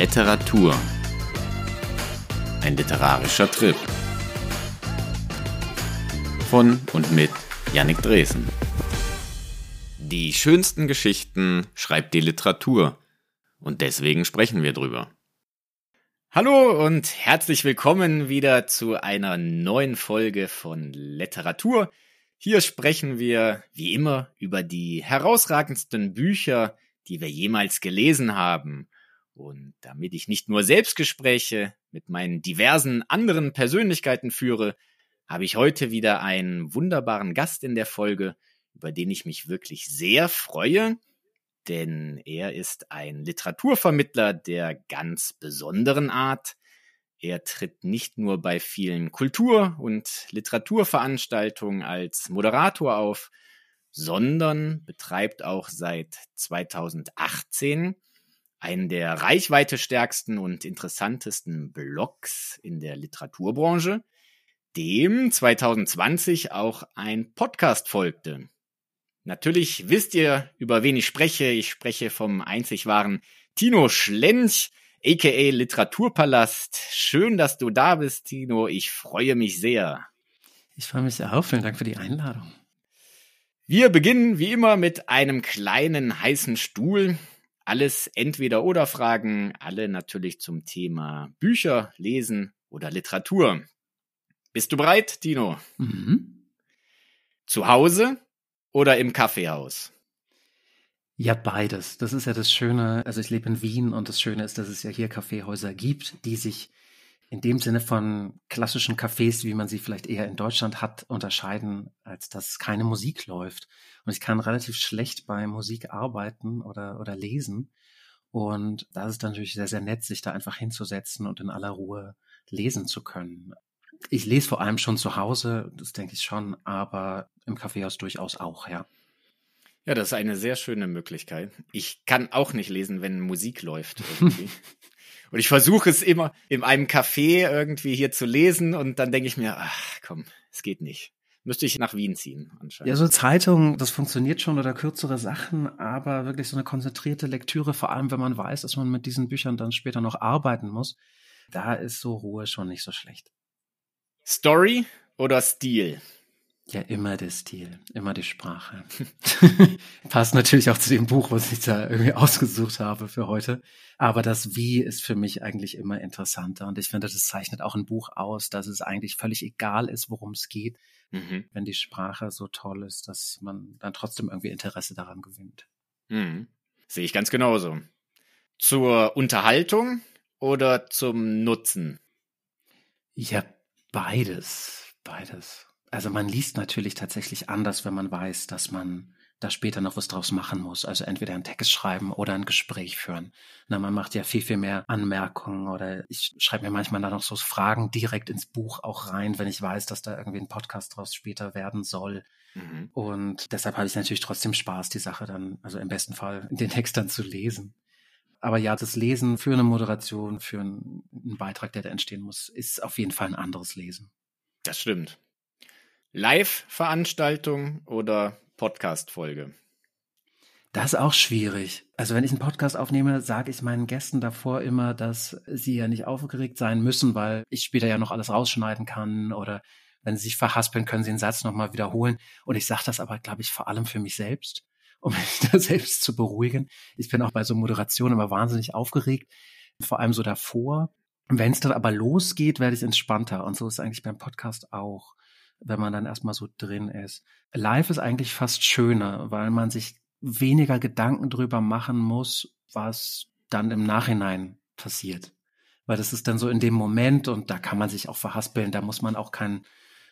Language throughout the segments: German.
Literatur. Ein literarischer Trip. Von und mit Yannick Dresen. Die schönsten Geschichten schreibt die Literatur. Und deswegen sprechen wir drüber. Hallo und herzlich willkommen wieder zu einer neuen Folge von Literatur. Hier sprechen wir, wie immer, über die herausragendsten Bücher, die wir jemals gelesen haben. Und damit ich nicht nur Selbstgespräche mit meinen diversen anderen Persönlichkeiten führe, habe ich heute wieder einen wunderbaren Gast in der Folge, über den ich mich wirklich sehr freue, denn er ist ein Literaturvermittler der ganz besonderen Art. Er tritt nicht nur bei vielen Kultur- und Literaturveranstaltungen als Moderator auf, sondern betreibt auch seit 2018 einen der reichweitestärksten und interessantesten Blogs in der Literaturbranche, dem 2020 auch ein Podcast folgte. Natürlich wisst ihr, über wen ich spreche. Ich spreche vom einzig wahren Tino Schlench, aka Literaturpalast. Schön, dass du da bist, Tino. Ich freue mich sehr. Ich freue mich sehr auch. Vielen Dank für die Einladung. Wir beginnen wie immer mit einem kleinen heißen Stuhl. Alles entweder oder Fragen, alle natürlich zum Thema Bücher, Lesen oder Literatur. Bist du bereit, Tino? Mhm. Zu Hause oder im Kaffeehaus? Ja, beides. Das ist ja das Schöne. Also ich lebe in Wien und das Schöne ist, dass es ja hier Kaffeehäuser gibt, die sich in dem Sinne von klassischen Cafés, wie man sie vielleicht eher in Deutschland hat, unterscheiden, als dass keine Musik läuft. Und ich kann relativ schlecht bei Musik arbeiten oder, oder lesen. Und da ist es natürlich sehr, sehr nett, sich da einfach hinzusetzen und in aller Ruhe lesen zu können. Ich lese vor allem schon zu Hause, das denke ich schon, aber im Kaffeehaus durchaus auch, ja. Ja, das ist eine sehr schöne Möglichkeit. Ich kann auch nicht lesen, wenn Musik läuft irgendwie. Und ich versuche es immer in einem Café irgendwie hier zu lesen und dann denke ich mir, ach komm, es geht nicht. Müsste ich nach Wien ziehen anscheinend. Ja, so Zeitung, das funktioniert schon oder kürzere Sachen, aber wirklich so eine konzentrierte Lektüre, vor allem wenn man weiß, dass man mit diesen Büchern dann später noch arbeiten muss, da ist so Ruhe schon nicht so schlecht. Story oder Stil? Ja, immer der Stil, immer die Sprache. Passt natürlich auch zu dem Buch, was ich da irgendwie ausgesucht habe für heute. Aber das Wie ist für mich eigentlich immer interessanter. Und ich finde, das zeichnet auch ein Buch aus, dass es eigentlich völlig egal ist, worum es geht, mhm. wenn die Sprache so toll ist, dass man dann trotzdem irgendwie Interesse daran gewinnt. Mhm. Sehe ich ganz genauso. Zur Unterhaltung oder zum Nutzen? Ja, beides. Beides also man liest natürlich tatsächlich anders, wenn man weiß, dass man da später noch was draus machen muss. Also entweder einen Text schreiben oder ein Gespräch führen. Na, man macht ja viel, viel mehr Anmerkungen oder ich schreibe mir manchmal dann noch so Fragen direkt ins Buch auch rein, wenn ich weiß, dass da irgendwie ein Podcast draus später werden soll. Mhm. Und deshalb habe ich natürlich trotzdem Spaß, die Sache dann, also im besten Fall den Text dann zu lesen. Aber ja, das Lesen für eine Moderation, für einen, einen Beitrag, der da entstehen muss, ist auf jeden Fall ein anderes Lesen. Das stimmt. Live-Veranstaltung oder Podcast-Folge? Das ist auch schwierig. Also wenn ich einen Podcast aufnehme, sage ich meinen Gästen davor immer, dass sie ja nicht aufgeregt sein müssen, weil ich später ja noch alles rausschneiden kann oder wenn sie sich verhaspeln, können sie den Satz nochmal wiederholen. Und ich sage das aber, glaube ich, vor allem für mich selbst, um mich da selbst zu beruhigen. Ich bin auch bei so Moderationen immer wahnsinnig aufgeregt, vor allem so davor. Wenn es dann aber losgeht, werde ich entspannter. Und so ist es eigentlich beim Podcast auch wenn man dann erstmal so drin ist. Live ist eigentlich fast schöner, weil man sich weniger Gedanken drüber machen muss, was dann im Nachhinein passiert. Weil das ist dann so in dem Moment und da kann man sich auch verhaspeln, da muss man auch keinen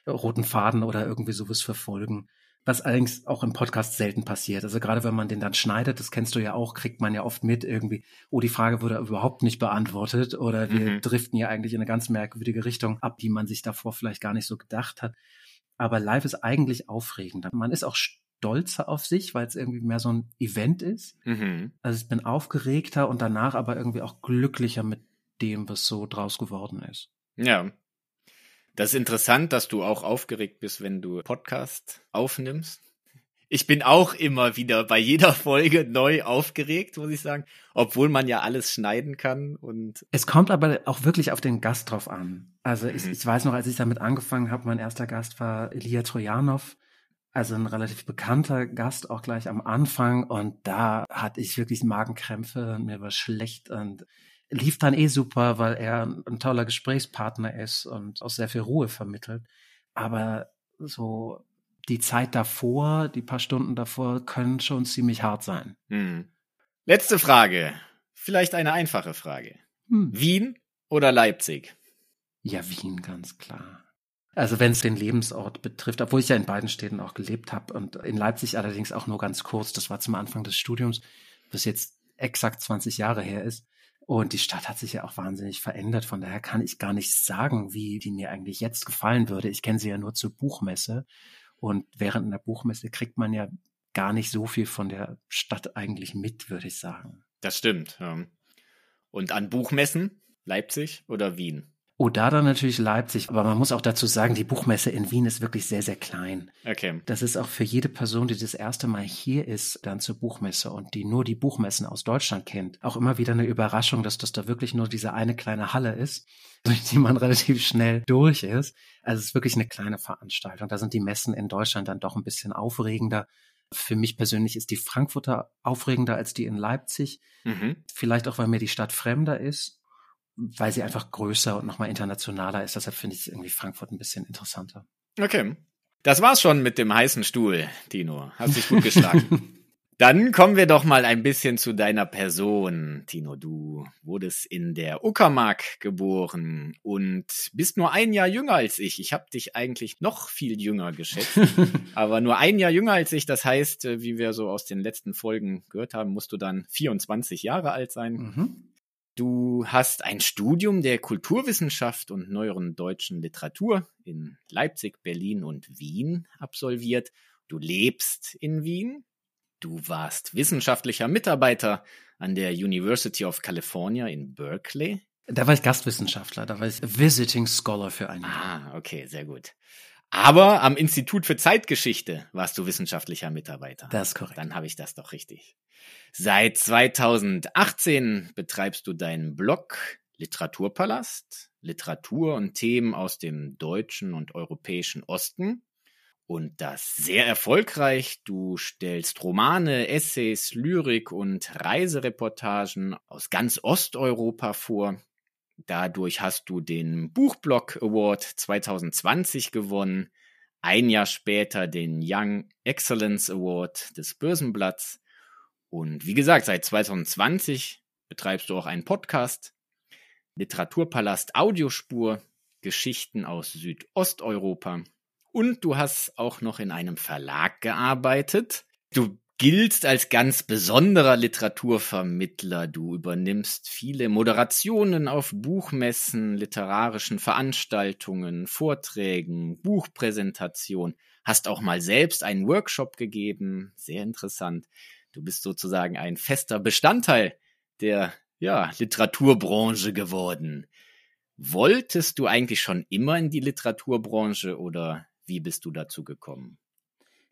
roten Faden oder irgendwie sowas verfolgen. Was allerdings auch im Podcast selten passiert. Also gerade wenn man den dann schneidet, das kennst du ja auch, kriegt man ja oft mit irgendwie, oh, die Frage wurde überhaupt nicht beantwortet oder wir mhm. driften ja eigentlich in eine ganz merkwürdige Richtung ab, die man sich davor vielleicht gar nicht so gedacht hat. Aber live ist eigentlich aufregender. Man ist auch stolzer auf sich, weil es irgendwie mehr so ein Event ist. Mhm. Also ich bin aufgeregter und danach aber irgendwie auch glücklicher mit dem, was so draus geworden ist. Ja. Das ist interessant, dass du auch aufgeregt bist, wenn du Podcast aufnimmst. Ich bin auch immer wieder bei jeder Folge neu aufgeregt, muss ich sagen, obwohl man ja alles schneiden kann und. Es kommt aber auch wirklich auf den Gast drauf an. Also ich, mhm. ich weiß noch, als ich damit angefangen habe, mein erster Gast war Elia Trojanov, also ein relativ bekannter Gast auch gleich am Anfang und da hatte ich wirklich Magenkrämpfe und mir war schlecht und lief dann eh super, weil er ein toller Gesprächspartner ist und auch sehr viel Ruhe vermittelt. Aber so die Zeit davor, die paar Stunden davor, können schon ziemlich hart sein. Hm. Letzte Frage. Vielleicht eine einfache Frage. Hm. Wien oder Leipzig? Ja, Wien, ganz klar. Also wenn es den Lebensort betrifft, obwohl ich ja in beiden Städten auch gelebt habe und in Leipzig allerdings auch nur ganz kurz, das war zum Anfang des Studiums, was jetzt exakt 20 Jahre her ist. Und die Stadt hat sich ja auch wahnsinnig verändert. Von daher kann ich gar nicht sagen, wie die mir eigentlich jetzt gefallen würde. Ich kenne sie ja nur zur Buchmesse. Und während einer Buchmesse kriegt man ja gar nicht so viel von der Stadt eigentlich mit, würde ich sagen. Das stimmt. Und an Buchmessen? Leipzig oder Wien? Oh, da dann natürlich Leipzig. Aber man muss auch dazu sagen, die Buchmesse in Wien ist wirklich sehr, sehr klein. Okay. Das ist auch für jede Person, die das erste Mal hier ist, dann zur Buchmesse und die nur die Buchmessen aus Deutschland kennt, auch immer wieder eine Überraschung, dass das da wirklich nur diese eine kleine Halle ist, durch die man relativ schnell durch ist. Also es ist wirklich eine kleine Veranstaltung. Da sind die Messen in Deutschland dann doch ein bisschen aufregender. Für mich persönlich ist die Frankfurter aufregender als die in Leipzig. Mhm. Vielleicht auch, weil mir die Stadt fremder ist weil sie einfach größer und nochmal internationaler ist. Deshalb finde ich irgendwie Frankfurt ein bisschen interessanter. Okay. Das war's schon mit dem heißen Stuhl, Tino. Hast dich gut geschlagen. Dann kommen wir doch mal ein bisschen zu deiner Person, Tino. Du wurdest in der Uckermark geboren und bist nur ein Jahr jünger als ich. Ich habe dich eigentlich noch viel jünger geschätzt, aber nur ein Jahr jünger als ich. Das heißt, äh, wie wir so aus den letzten Folgen gehört haben, musst du dann 24 Jahre alt sein. Mhm. Du hast ein Studium der Kulturwissenschaft und neueren deutschen Literatur in Leipzig, Berlin und Wien absolviert. Du lebst in Wien. Du warst wissenschaftlicher Mitarbeiter an der University of California in Berkeley. Da war ich Gastwissenschaftler, da war ich Visiting Scholar für ein Jahr. Ah, okay, sehr gut. Aber am Institut für Zeitgeschichte warst du wissenschaftlicher Mitarbeiter. Das ist korrekt. Dann habe ich das doch richtig. Seit 2018 betreibst du deinen Blog Literaturpalast, Literatur und Themen aus dem deutschen und europäischen Osten. Und das sehr erfolgreich. Du stellst Romane, Essays, Lyrik und Reisereportagen aus ganz Osteuropa vor. Dadurch hast du den Buchblog Award 2020 gewonnen, ein Jahr später den Young Excellence Award des Börsenblatts und wie gesagt, seit 2020 betreibst du auch einen Podcast, Literaturpalast Audiospur, Geschichten aus Südosteuropa und du hast auch noch in einem Verlag gearbeitet. Du giltst als ganz besonderer Literaturvermittler. Du übernimmst viele Moderationen auf Buchmessen, literarischen Veranstaltungen, Vorträgen, Buchpräsentationen. Hast auch mal selbst einen Workshop gegeben. Sehr interessant. Du bist sozusagen ein fester Bestandteil der ja, Literaturbranche geworden. Wolltest du eigentlich schon immer in die Literaturbranche oder wie bist du dazu gekommen?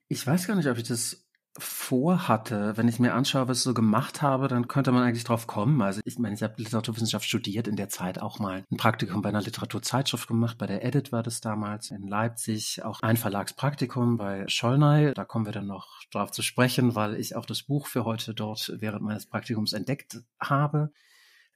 Ich weiß gar nicht, ob ich das vorhatte, wenn ich mir anschaue, was ich so gemacht habe, dann könnte man eigentlich drauf kommen. Also ich meine, ich habe Literaturwissenschaft studiert, in der Zeit auch mal ein Praktikum bei einer Literaturzeitschrift gemacht, bei der Edit war das damals in Leipzig, auch ein Verlagspraktikum bei Schollnay. Da kommen wir dann noch drauf zu sprechen, weil ich auch das Buch für heute dort während meines Praktikums entdeckt habe.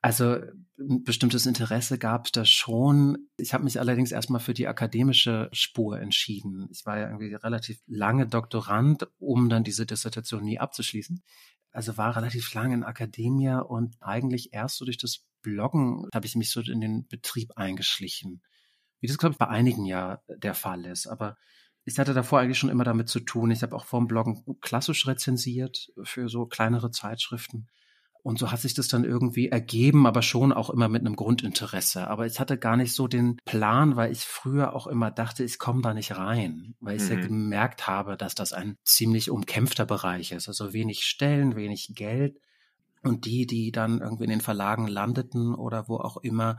Also ein bestimmtes Interesse gab es da schon. Ich habe mich allerdings erstmal für die akademische Spur entschieden. Ich war ja irgendwie relativ lange Doktorand, um dann diese Dissertation nie abzuschließen. Also war relativ lange in Akademie und eigentlich erst so durch das Bloggen habe ich mich so in den Betrieb eingeschlichen. Wie das, glaube ich, bei einigen ja der Fall ist. Aber ich hatte davor eigentlich schon immer damit zu tun. Ich habe auch vor dem Bloggen klassisch rezensiert für so kleinere Zeitschriften und so hat sich das dann irgendwie ergeben, aber schon auch immer mit einem Grundinteresse. Aber ich hatte gar nicht so den Plan, weil ich früher auch immer dachte, ich komme da nicht rein, weil ich mhm. ja gemerkt habe, dass das ein ziemlich umkämpfter Bereich ist. Also wenig Stellen, wenig Geld. Und die, die dann irgendwie in den Verlagen landeten oder wo auch immer,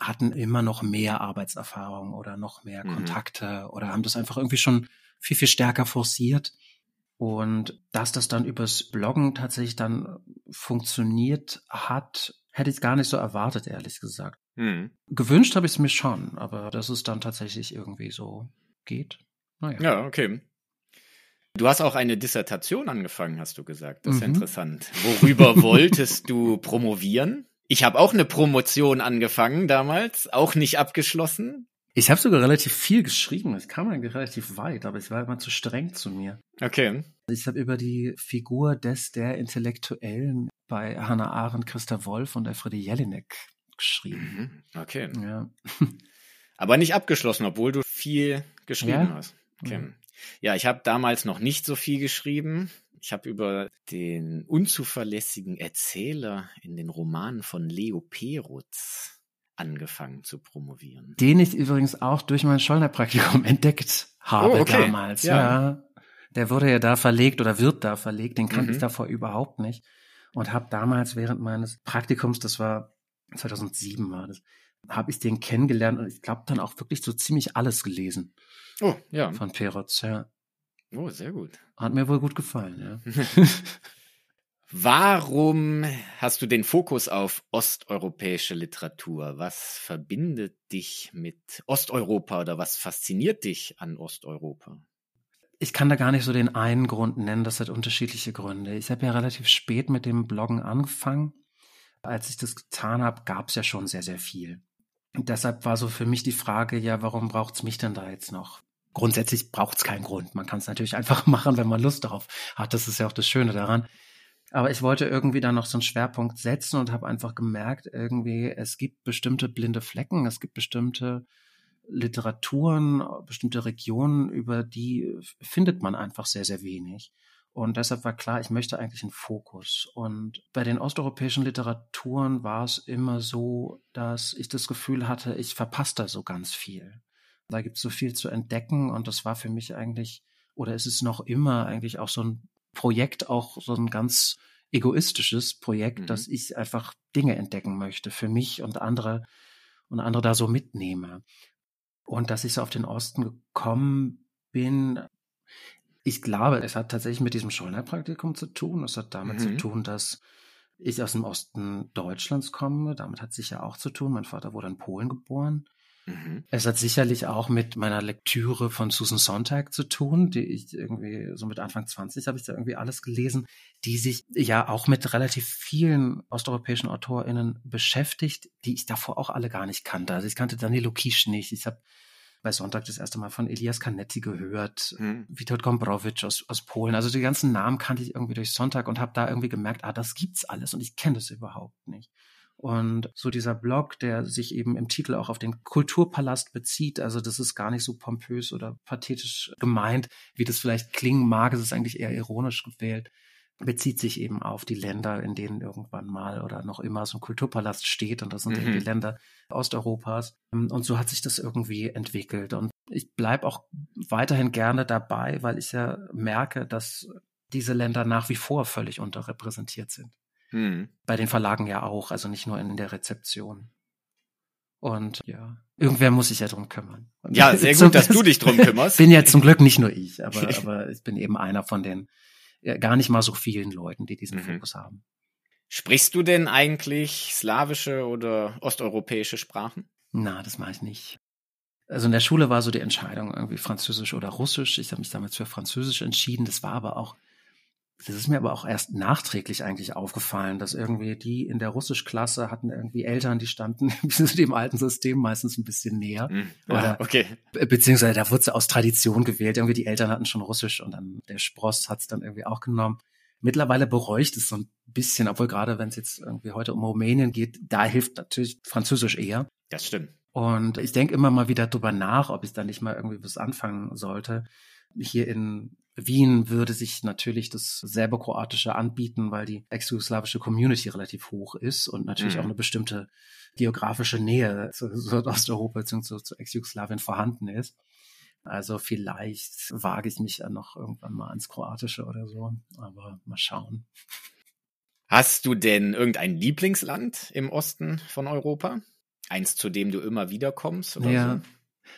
hatten immer noch mehr Arbeitserfahrung oder noch mehr mhm. Kontakte oder haben das einfach irgendwie schon viel, viel stärker forciert. Und dass das dann übers Bloggen tatsächlich dann funktioniert hat, hätte ich gar nicht so erwartet, ehrlich gesagt. Mhm. Gewünscht habe ich es mir schon, aber dass es dann tatsächlich irgendwie so geht. Naja. Ja, okay. Du hast auch eine Dissertation angefangen, hast du gesagt. Das ist mhm. interessant. Worüber wolltest du promovieren? Ich habe auch eine Promotion angefangen damals, auch nicht abgeschlossen. Ich habe sogar relativ viel geschrieben. Es kam eigentlich relativ weit, aber ich war immer zu streng zu mir. Okay. Ich habe über die Figur des der Intellektuellen bei Hannah Arendt, Christa Wolf und Elfriede Jelinek geschrieben. Mhm. Okay. Ja. aber nicht abgeschlossen, obwohl du viel geschrieben ja? hast. Okay. Mhm. Ja, ich habe damals noch nicht so viel geschrieben. Ich habe über den unzuverlässigen Erzähler in den Romanen von Leo Perutz angefangen zu promovieren. Den ich übrigens auch durch mein Schollner-Praktikum entdeckt habe oh, okay. damals. Ja. ja. Der wurde ja da verlegt oder wird da verlegt. Den kannte mhm. ich davor überhaupt nicht. Und habe damals während meines Praktikums, das war 2007 war das, habe ich den kennengelernt und ich glaube dann auch wirklich so ziemlich alles gelesen. Oh, ja. Von Perotz, ja. Oh, sehr gut. Hat mir wohl gut gefallen, ja. Warum hast du den Fokus auf osteuropäische Literatur? Was verbindet dich mit Osteuropa oder was fasziniert dich an Osteuropa? Ich kann da gar nicht so den einen Grund nennen, das hat unterschiedliche Gründe. Ich habe ja relativ spät mit dem Bloggen angefangen. Als ich das getan habe, gab es ja schon sehr, sehr viel. Und deshalb war so für mich die Frage, ja, warum braucht es mich denn da jetzt noch? Grundsätzlich braucht es keinen Grund. Man kann es natürlich einfach machen, wenn man Lust darauf hat. Das ist ja auch das Schöne daran. Aber ich wollte irgendwie da noch so einen Schwerpunkt setzen und habe einfach gemerkt, irgendwie, es gibt bestimmte blinde Flecken, es gibt bestimmte Literaturen, bestimmte Regionen, über die findet man einfach sehr, sehr wenig. Und deshalb war klar, ich möchte eigentlich einen Fokus. Und bei den osteuropäischen Literaturen war es immer so, dass ich das Gefühl hatte, ich verpasse da so ganz viel. Da gibt es so viel zu entdecken und das war für mich eigentlich, oder ist es noch immer eigentlich auch so ein Projekt, auch so ein ganz egoistisches Projekt, mhm. dass ich einfach Dinge entdecken möchte für mich und andere und andere da so mitnehme. Und dass ich so auf den Osten gekommen bin, ich glaube, es hat tatsächlich mit diesem Schollner-Praktikum zu tun. Es hat damit mhm. zu tun, dass ich aus dem Osten Deutschlands komme. Damit hat es sicher auch zu tun. Mein Vater wurde in Polen geboren. Mhm. Es hat sicherlich auch mit meiner Lektüre von Susan Sontag zu tun, die ich irgendwie so mit Anfang 20 habe ich da irgendwie alles gelesen, die sich ja auch mit relativ vielen osteuropäischen AutorInnen beschäftigt, die ich davor auch alle gar nicht kannte. Also ich kannte Danilo Kisch nicht. Ich habe bei Sonntag das erste Mal von Elias Canetti gehört, hm. Witold Gombrowicz aus, aus Polen. Also die ganzen Namen kannte ich irgendwie durch Sonntag und habe da irgendwie gemerkt, ah, das gibt's alles und ich kenne das überhaupt nicht. Und so dieser Blog, der sich eben im Titel auch auf den Kulturpalast bezieht, also das ist gar nicht so pompös oder pathetisch gemeint, wie das vielleicht klingen mag, es ist eigentlich eher ironisch gewählt, bezieht sich eben auf die Länder, in denen irgendwann mal oder noch immer so ein Kulturpalast steht und das sind mhm. eben die Länder Osteuropas. Und so hat sich das irgendwie entwickelt. Und ich bleibe auch weiterhin gerne dabei, weil ich ja merke, dass diese Länder nach wie vor völlig unterrepräsentiert sind. Hm. Bei den Verlagen ja auch, also nicht nur in der Rezeption. Und ja, irgendwer muss sich ja drum kümmern. Ja, sehr gut, dass du dich drum kümmerst. Bin ja zum Glück nicht nur ich, aber, aber ich bin eben einer von den ja, gar nicht mal so vielen Leuten, die diesen mhm. Fokus haben. Sprichst du denn eigentlich slawische oder osteuropäische Sprachen? Na, das mache ich nicht. Also in der Schule war so die Entscheidung irgendwie Französisch oder Russisch. Ich habe mich damals für Französisch entschieden. Das war aber auch das ist mir aber auch erst nachträglich eigentlich aufgefallen, dass irgendwie die in der Russischklasse hatten irgendwie Eltern, die standen dem alten System meistens ein bisschen näher. Hm, ja, Oder, okay. Beziehungsweise da wurde sie aus Tradition gewählt. Irgendwie die Eltern hatten schon Russisch und dann der Spross hat es dann irgendwie auch genommen. Mittlerweile beräucht es so ein bisschen, obwohl gerade wenn es jetzt irgendwie heute um Rumänien geht, da hilft natürlich Französisch eher. Das stimmt. Und ich denke immer mal wieder drüber nach, ob ich da nicht mal irgendwie was anfangen sollte. Hier in Wien würde sich natürlich das Serbokroatische anbieten, weil die ex-jugoslawische Community relativ hoch ist und natürlich mhm. auch eine bestimmte geografische Nähe zu Osteuropa bzw. zu Ex-Jugoslawien vorhanden ist. Also vielleicht wage ich mich ja noch irgendwann mal ans Kroatische oder so, aber mal schauen. Hast du denn irgendein Lieblingsland im Osten von Europa? Eins, zu dem du immer wieder kommst oder ja. so?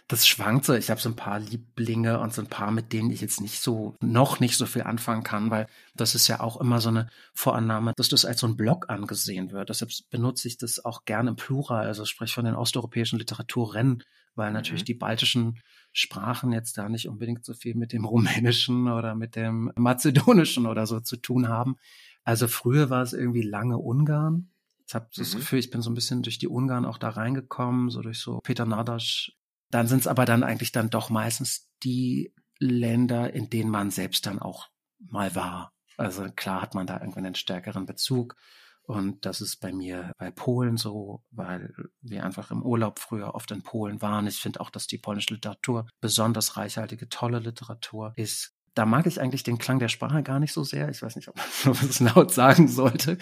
Das schwankt so. Ich habe so ein paar Lieblinge und so ein paar, mit denen ich jetzt nicht so, noch nicht so viel anfangen kann, weil das ist ja auch immer so eine Vorannahme, dass das als so ein Blog angesehen wird. Deshalb benutze ich das auch gerne im Plural, also sprich von den osteuropäischen Literaturrennen, weil natürlich mhm. die baltischen Sprachen jetzt da nicht unbedingt so viel mit dem Rumänischen oder mit dem Mazedonischen oder so zu tun haben. Also früher war es irgendwie lange Ungarn. Ich habe das mhm. Gefühl, ich bin so ein bisschen durch die Ungarn auch da reingekommen, so durch so Peter Nadasch. Dann sind es aber dann eigentlich dann doch meistens die Länder, in denen man selbst dann auch mal war. Also klar hat man da irgendwie einen stärkeren Bezug. Und das ist bei mir bei Polen so, weil wir einfach im Urlaub früher oft in Polen waren. Ich finde auch, dass die polnische Literatur besonders reichhaltige, tolle Literatur ist. Da mag ich eigentlich den Klang der Sprache gar nicht so sehr. Ich weiß nicht, ob man das laut sagen sollte,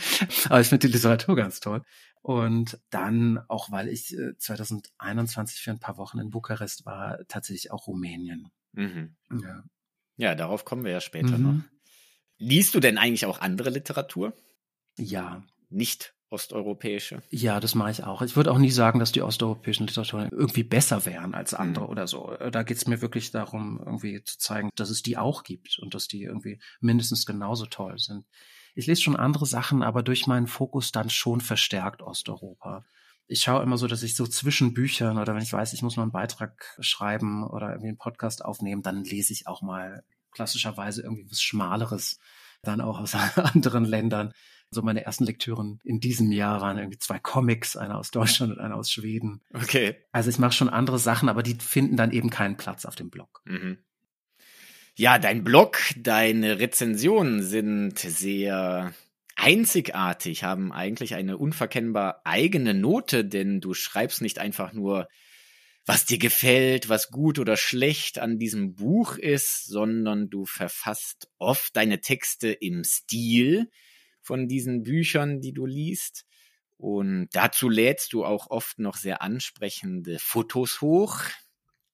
aber ich finde die Literatur ganz toll. Und dann, auch weil ich 2021 äh, für ein paar Wochen in Bukarest war, tatsächlich auch Rumänien. Mhm. Ja. ja, darauf kommen wir ja später mhm. noch. Liest du denn eigentlich auch andere Literatur? Ja. Nicht osteuropäische. Ja, das mache ich auch. Ich würde auch nie sagen, dass die osteuropäischen Literaturen irgendwie besser wären als andere mhm. oder so. Da geht es mir wirklich darum, irgendwie zu zeigen, dass es die auch gibt und dass die irgendwie mindestens genauso toll sind. Ich lese schon andere Sachen, aber durch meinen Fokus dann schon verstärkt Osteuropa. Ich schaue immer so, dass ich so zwischen Büchern oder wenn ich weiß, ich muss mal einen Beitrag schreiben oder irgendwie einen Podcast aufnehmen, dann lese ich auch mal klassischerweise irgendwie was Schmaleres, dann auch aus anderen Ländern so meine ersten Lektüren in diesem Jahr waren irgendwie zwei Comics, einer aus Deutschland und einer aus Schweden. Okay. Also ich mache schon andere Sachen, aber die finden dann eben keinen Platz auf dem Blog. Mhm. Ja, dein Blog, deine Rezensionen sind sehr einzigartig, haben eigentlich eine unverkennbar eigene Note, denn du schreibst nicht einfach nur, was dir gefällt, was gut oder schlecht an diesem Buch ist, sondern du verfasst oft deine Texte im Stil, von diesen Büchern, die du liest. Und dazu lädst du auch oft noch sehr ansprechende Fotos hoch.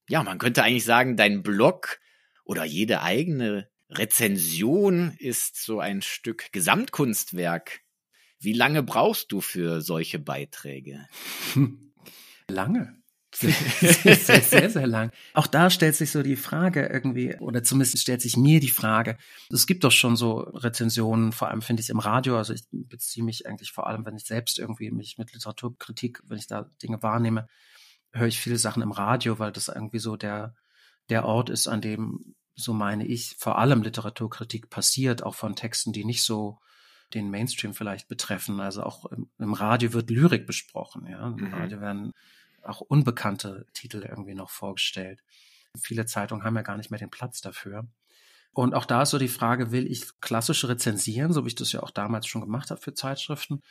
Ja, man könnte eigentlich sagen, dein Blog oder jede eigene Rezension ist so ein Stück Gesamtkunstwerk. Wie lange brauchst du für solche Beiträge? Lange. Sehr, sehr, sehr, sehr lang. Auch da stellt sich so die Frage irgendwie, oder zumindest stellt sich mir die Frage, es gibt doch schon so Rezensionen, vor allem finde ich im Radio, also ich beziehe mich eigentlich vor allem, wenn ich selbst irgendwie mich mit Literaturkritik, wenn ich da Dinge wahrnehme, höre ich viele Sachen im Radio, weil das irgendwie so der, der Ort ist, an dem, so meine ich, vor allem Literaturkritik passiert, auch von Texten, die nicht so den Mainstream vielleicht betreffen. Also auch im, im Radio wird Lyrik besprochen, ja. Im mhm. Radio werden auch unbekannte Titel irgendwie noch vorgestellt. Viele Zeitungen haben ja gar nicht mehr den Platz dafür. Und auch da ist so die Frage, will ich klassische rezensieren, so wie ich das ja auch damals schon gemacht habe für Zeitschriften,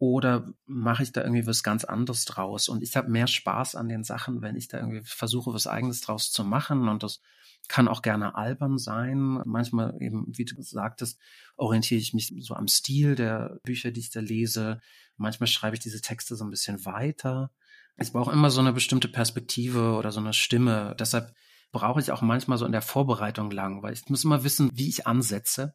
oder mache ich da irgendwie was ganz anderes draus? Und ich habe mehr Spaß an den Sachen, wenn ich da irgendwie versuche, was eigenes draus zu machen. Und das kann auch gerne albern sein. Manchmal eben, wie du sagtest, orientiere ich mich so am Stil der Bücher, die ich da lese. Manchmal schreibe ich diese Texte so ein bisschen weiter. Ich brauche immer so eine bestimmte Perspektive oder so eine Stimme. Deshalb brauche ich auch manchmal so in der Vorbereitung lang, weil ich muss immer wissen, wie ich ansetze.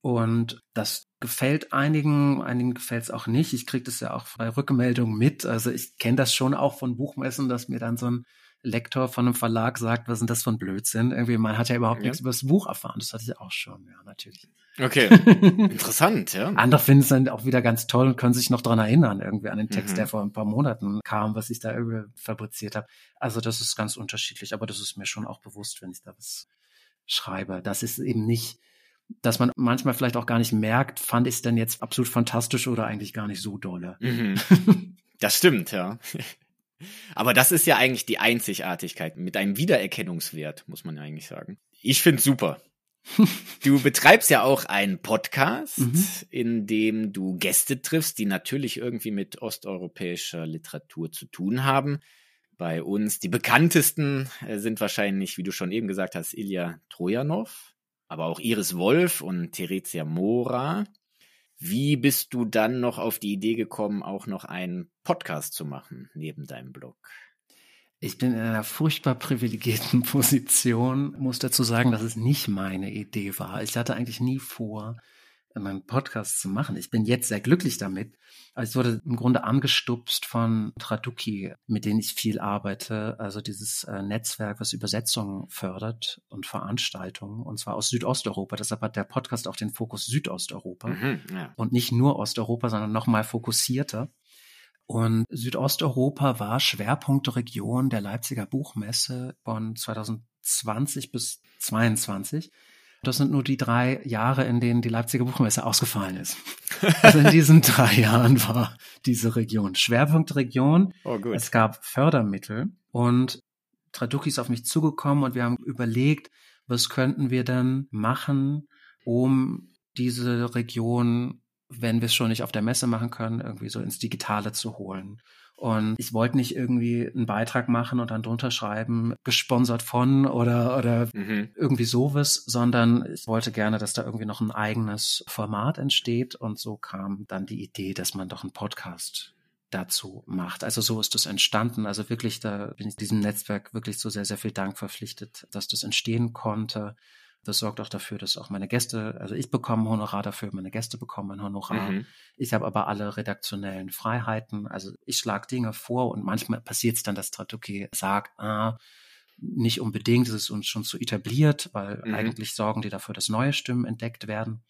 Und das gefällt einigen, einigen gefällt es auch nicht. Ich kriege das ja auch bei Rückmeldungen mit. Also ich kenne das schon auch von Buchmessen, dass mir dann so ein Lektor von einem Verlag sagt, was denn das für ein Blödsinn? Irgendwie, man hat ja überhaupt ja. nichts über das Buch erfahren. Das hatte ich auch schon, ja, natürlich. Okay. Interessant, ja. Andere finden es dann auch wieder ganz toll und können sich noch dran erinnern, irgendwie an den Text, mhm. der vor ein paar Monaten kam, was ich da irgendwie fabriziert habe. Also das ist ganz unterschiedlich, aber das ist mir schon auch bewusst, wenn ich da was schreibe. Das ist eben nicht, dass man manchmal vielleicht auch gar nicht merkt, fand ich es denn jetzt absolut fantastisch oder eigentlich gar nicht so dolle. Mhm. Das stimmt, ja. Aber das ist ja eigentlich die Einzigartigkeit mit einem Wiedererkennungswert, muss man ja eigentlich sagen. Ich find's super. Du betreibst ja auch einen Podcast, mhm. in dem du Gäste triffst, die natürlich irgendwie mit osteuropäischer Literatur zu tun haben. Bei uns die bekanntesten äh, sind wahrscheinlich, wie du schon eben gesagt hast, Ilya Trojanov, aber auch Iris Wolf und Theresia Mora. Wie bist du dann noch auf die Idee gekommen, auch noch einen Podcast zu machen neben deinem Blog? Ich bin in einer furchtbar privilegierten Position, muss dazu sagen, dass es nicht meine Idee war. Ich hatte eigentlich nie vor, einen Podcast zu machen. Ich bin jetzt sehr glücklich damit. Aber ich wurde im Grunde angestupst von Traduki, mit denen ich viel arbeite. Also dieses äh, Netzwerk, was Übersetzungen fördert und Veranstaltungen, und zwar aus Südosteuropa. Deshalb hat der Podcast auch den Fokus Südosteuropa mhm, ja. und nicht nur Osteuropa, sondern nochmal fokussierter. Und Südosteuropa war Schwerpunktregion der Leipziger Buchmesse von 2020 bis 2022. Das sind nur die drei Jahre, in denen die Leipziger Buchmesse ausgefallen ist. Also in diesen drei Jahren war diese Region Schwerpunktregion. Oh, gut. Es gab Fördermittel und Traduki ist auf mich zugekommen und wir haben überlegt, was könnten wir denn machen, um diese Region, wenn wir es schon nicht auf der Messe machen können, irgendwie so ins Digitale zu holen. Und ich wollte nicht irgendwie einen Beitrag machen und dann drunter schreiben, gesponsert von oder, oder mhm. irgendwie sowas, sondern ich wollte gerne, dass da irgendwie noch ein eigenes Format entsteht. Und so kam dann die Idee, dass man doch einen Podcast dazu macht. Also so ist das entstanden. Also wirklich, da bin ich diesem Netzwerk wirklich so sehr, sehr viel Dank verpflichtet, dass das entstehen konnte. Das sorgt auch dafür, dass auch meine Gäste, also ich bekomme ein Honorar dafür, meine Gäste bekommen ein Honorar. Mhm. Ich habe aber alle redaktionellen Freiheiten. Also ich schlage Dinge vor und manchmal passiert es dann, dass Tratuki sagt, ah, nicht unbedingt, es ist uns schon zu etabliert, weil mhm. eigentlich sorgen die dafür, dass neue Stimmen entdeckt werden.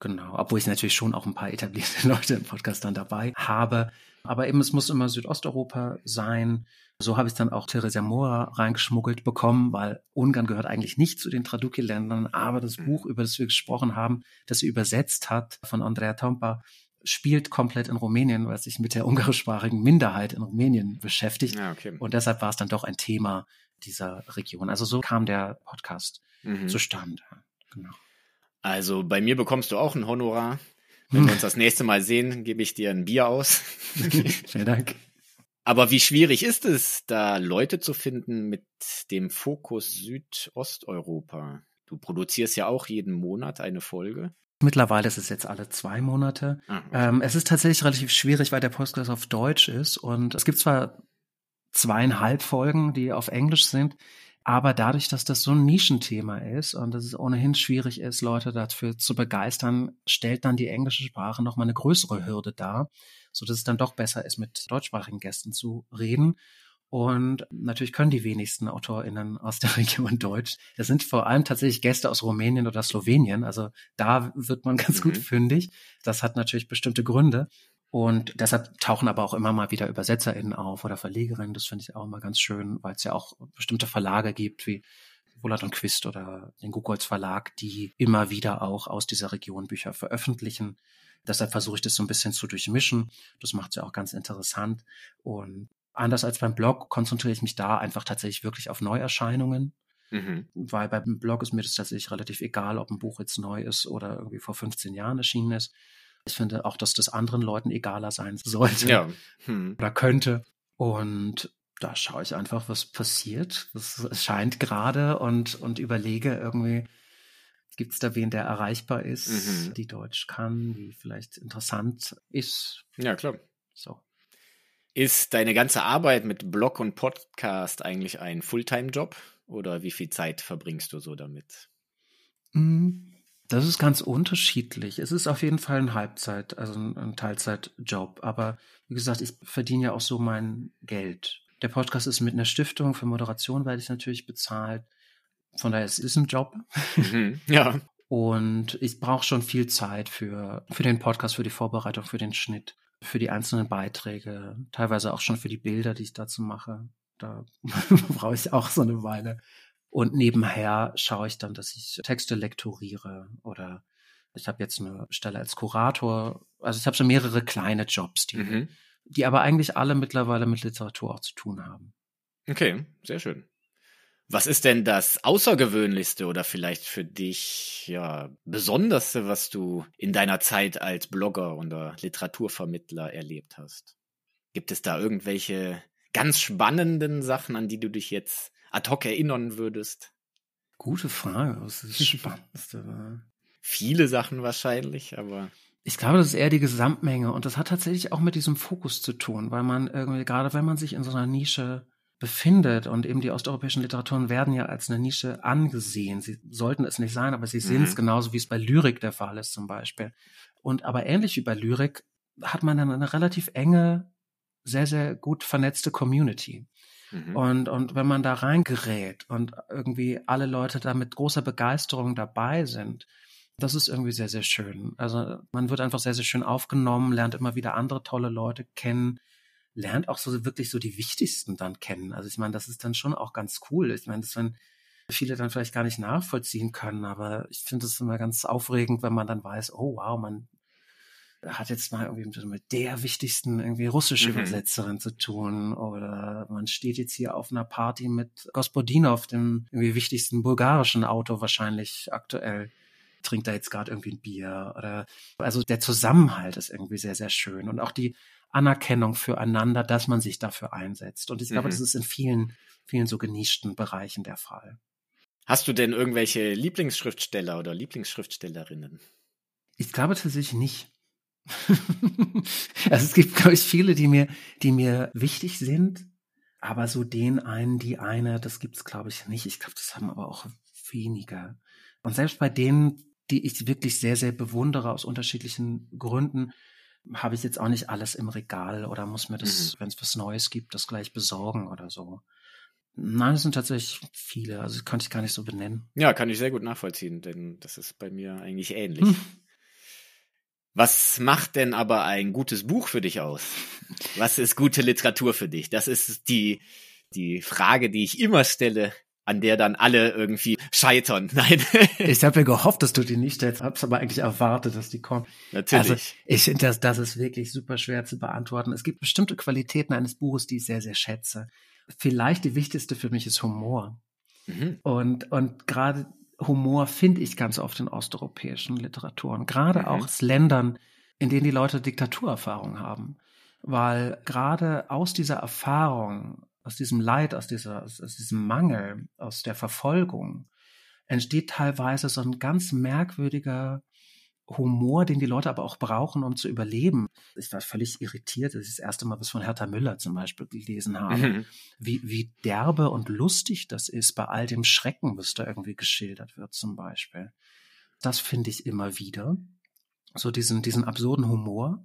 Genau, obwohl ich natürlich schon auch ein paar etablierte Leute im Podcast dann dabei habe. Aber eben, es muss immer Südosteuropa sein. So habe ich dann auch Teresa Mora reingeschmuggelt bekommen, weil Ungarn gehört eigentlich nicht zu den Traduki-Ländern, aber das mhm. Buch, über das wir gesprochen haben, das sie übersetzt hat von Andrea Tompa, spielt komplett in Rumänien, weil sich mit der ungarischsprachigen Minderheit in Rumänien beschäftigt. Ja, okay. Und deshalb war es dann doch ein Thema dieser Region. Also so kam der Podcast mhm. zustande. Genau. Also bei mir bekommst du auch ein Honorar. Wenn wir uns das nächste Mal sehen, gebe ich dir ein Bier aus. Vielen Dank. Aber wie schwierig ist es, da Leute zu finden mit dem Fokus Südosteuropa? Du produzierst ja auch jeden Monat eine Folge. Mittlerweile ist es jetzt alle zwei Monate. Ah, okay. ähm, es ist tatsächlich relativ schwierig, weil der Podcast auf Deutsch ist und es gibt zwar zweieinhalb Folgen, die auf Englisch sind, aber dadurch, dass das so ein Nischenthema ist und dass es ohnehin schwierig ist, Leute dafür zu begeistern, stellt dann die englische Sprache nochmal eine größere Hürde dar so dass es dann doch besser ist, mit deutschsprachigen Gästen zu reden. Und natürlich können die wenigsten AutorInnen aus der Region Deutsch. Das sind vor allem tatsächlich Gäste aus Rumänien oder Slowenien. Also da wird man ganz mhm. gut fündig. Das hat natürlich bestimmte Gründe. Und deshalb tauchen aber auch immer mal wieder UbersetzerInnen auf oder VerlegerInnen. Das finde ich auch immer ganz schön, weil es ja auch bestimmte Verlage gibt, wie Wollert und Quist oder den Gugolz Verlag, die immer wieder auch aus dieser Region Bücher veröffentlichen. Deshalb versuche ich das so ein bisschen zu durchmischen. Das macht es ja auch ganz interessant. Und anders als beim Blog konzentriere ich mich da einfach tatsächlich wirklich auf Neuerscheinungen. Mhm. Weil beim Blog ist mir das tatsächlich relativ egal, ob ein Buch jetzt neu ist oder irgendwie vor 15 Jahren erschienen ist. Ich finde auch, dass das anderen Leuten egaler sein sollte ja. hm. oder könnte. Und da schaue ich einfach, was passiert, was scheint gerade und, und überlege irgendwie, Gibt es da wen, der erreichbar ist, mhm. die Deutsch kann, die vielleicht interessant ist? Ja, klar. So. Ist deine ganze Arbeit mit Blog und Podcast eigentlich ein Fulltime-Job oder wie viel Zeit verbringst du so damit? Mm, das ist ganz unterschiedlich. Es ist auf jeden Fall ein Halbzeit, also ein Teilzeitjob. Aber wie gesagt, ich verdiene ja auch so mein Geld. Der Podcast ist mit einer Stiftung für Moderation, werde ich natürlich bezahlt. Von daher es ist es ein Job. Mhm, ja. Und ich brauche schon viel Zeit für, für den Podcast, für die Vorbereitung, für den Schnitt, für die einzelnen Beiträge, teilweise auch schon für die Bilder, die ich dazu mache. Da brauche ich auch so eine Weile. Und nebenher schaue ich dann, dass ich Texte lektoriere oder ich habe jetzt eine Stelle als Kurator. Also ich habe so mehrere kleine Jobs, die, mhm. die aber eigentlich alle mittlerweile mit Literatur auch zu tun haben. Okay, sehr schön. Was ist denn das Außergewöhnlichste oder vielleicht für dich ja Besonderste, was du in deiner Zeit als Blogger oder Literaturvermittler erlebt hast? Gibt es da irgendwelche ganz spannenden Sachen, an die du dich jetzt ad hoc erinnern würdest? Gute Frage. Was ist das Spannendste? Viele Sachen wahrscheinlich, aber. Ich glaube, das ist eher die Gesamtmenge und das hat tatsächlich auch mit diesem Fokus zu tun, weil man irgendwie, gerade wenn man sich in so einer Nische befindet. Und eben die osteuropäischen Literaturen werden ja als eine Nische angesehen. Sie sollten es nicht sein, aber sie sind es mhm. genauso, wie es bei Lyrik der Fall ist zum Beispiel. Und aber ähnlich wie bei Lyrik hat man dann eine relativ enge, sehr, sehr gut vernetzte Community. Mhm. Und, und wenn man da reingerät und irgendwie alle Leute da mit großer Begeisterung dabei sind, das ist irgendwie sehr, sehr schön. Also man wird einfach sehr, sehr schön aufgenommen, lernt immer wieder andere tolle Leute kennen, lernt auch so wirklich so die wichtigsten dann kennen. Also ich meine, das ist dann schon auch ganz cool. Ich meine, das wenn viele dann vielleicht gar nicht nachvollziehen können, aber ich finde es immer ganz aufregend, wenn man dann weiß, oh wow, man hat jetzt mal irgendwie mit der wichtigsten irgendwie russische mhm. Übersetzerin zu tun oder man steht jetzt hier auf einer Party mit Gospodinov, dem irgendwie wichtigsten bulgarischen Autor wahrscheinlich aktuell trinkt da jetzt gerade irgendwie ein Bier oder also der Zusammenhalt ist irgendwie sehr sehr schön und auch die Anerkennung füreinander, dass man sich dafür einsetzt und ich glaube, mhm. das ist in vielen vielen so genischten Bereichen der Fall. Hast du denn irgendwelche Lieblingsschriftsteller oder Lieblingsschriftstellerinnen? Ich glaube tatsächlich nicht. also es gibt, glaube ich, viele, die mir, die mir wichtig sind, aber so den einen, die eine, das gibt's, glaube ich, nicht. Ich glaube, das haben aber auch weniger. Und selbst bei denen, die ich wirklich sehr, sehr bewundere aus unterschiedlichen Gründen, habe ich jetzt auch nicht alles im Regal oder muss mir das, mhm. wenn es was Neues gibt, das gleich besorgen oder so. Nein, es sind tatsächlich viele. Also kann ich gar nicht so benennen. Ja, kann ich sehr gut nachvollziehen, denn das ist bei mir eigentlich ähnlich. Hm. Was macht denn aber ein gutes Buch für dich aus? Was ist gute Literatur für dich? Das ist die, die Frage, die ich immer stelle, an der dann alle irgendwie scheitern. Nein. ich habe ja gehofft, dass du die nicht stellst, hab's aber eigentlich erwartet, dass die kommen. Natürlich. Also ich finde, das, das ist wirklich super schwer zu beantworten. Es gibt bestimmte Qualitäten eines Buches, die ich sehr, sehr schätze. Vielleicht die wichtigste für mich ist Humor. Mhm. Und, und gerade Humor finde ich ganz oft in osteuropäischen Literaturen, gerade mhm. auch aus Ländern, in denen die Leute Diktaturerfahrung haben. Weil gerade aus dieser Erfahrung, aus diesem Leid, aus, dieser, aus, aus diesem Mangel, aus der Verfolgung, entsteht teilweise so ein ganz merkwürdiger Humor, den die Leute aber auch brauchen, um zu überleben. Ich war völlig irritiert, als ich das erste Mal was von Hertha Müller zum Beispiel gelesen habe. Mhm. Wie, wie derbe und lustig das ist bei all dem Schrecken, was da irgendwie geschildert wird zum Beispiel. Das finde ich immer wieder. So diesen, diesen absurden Humor.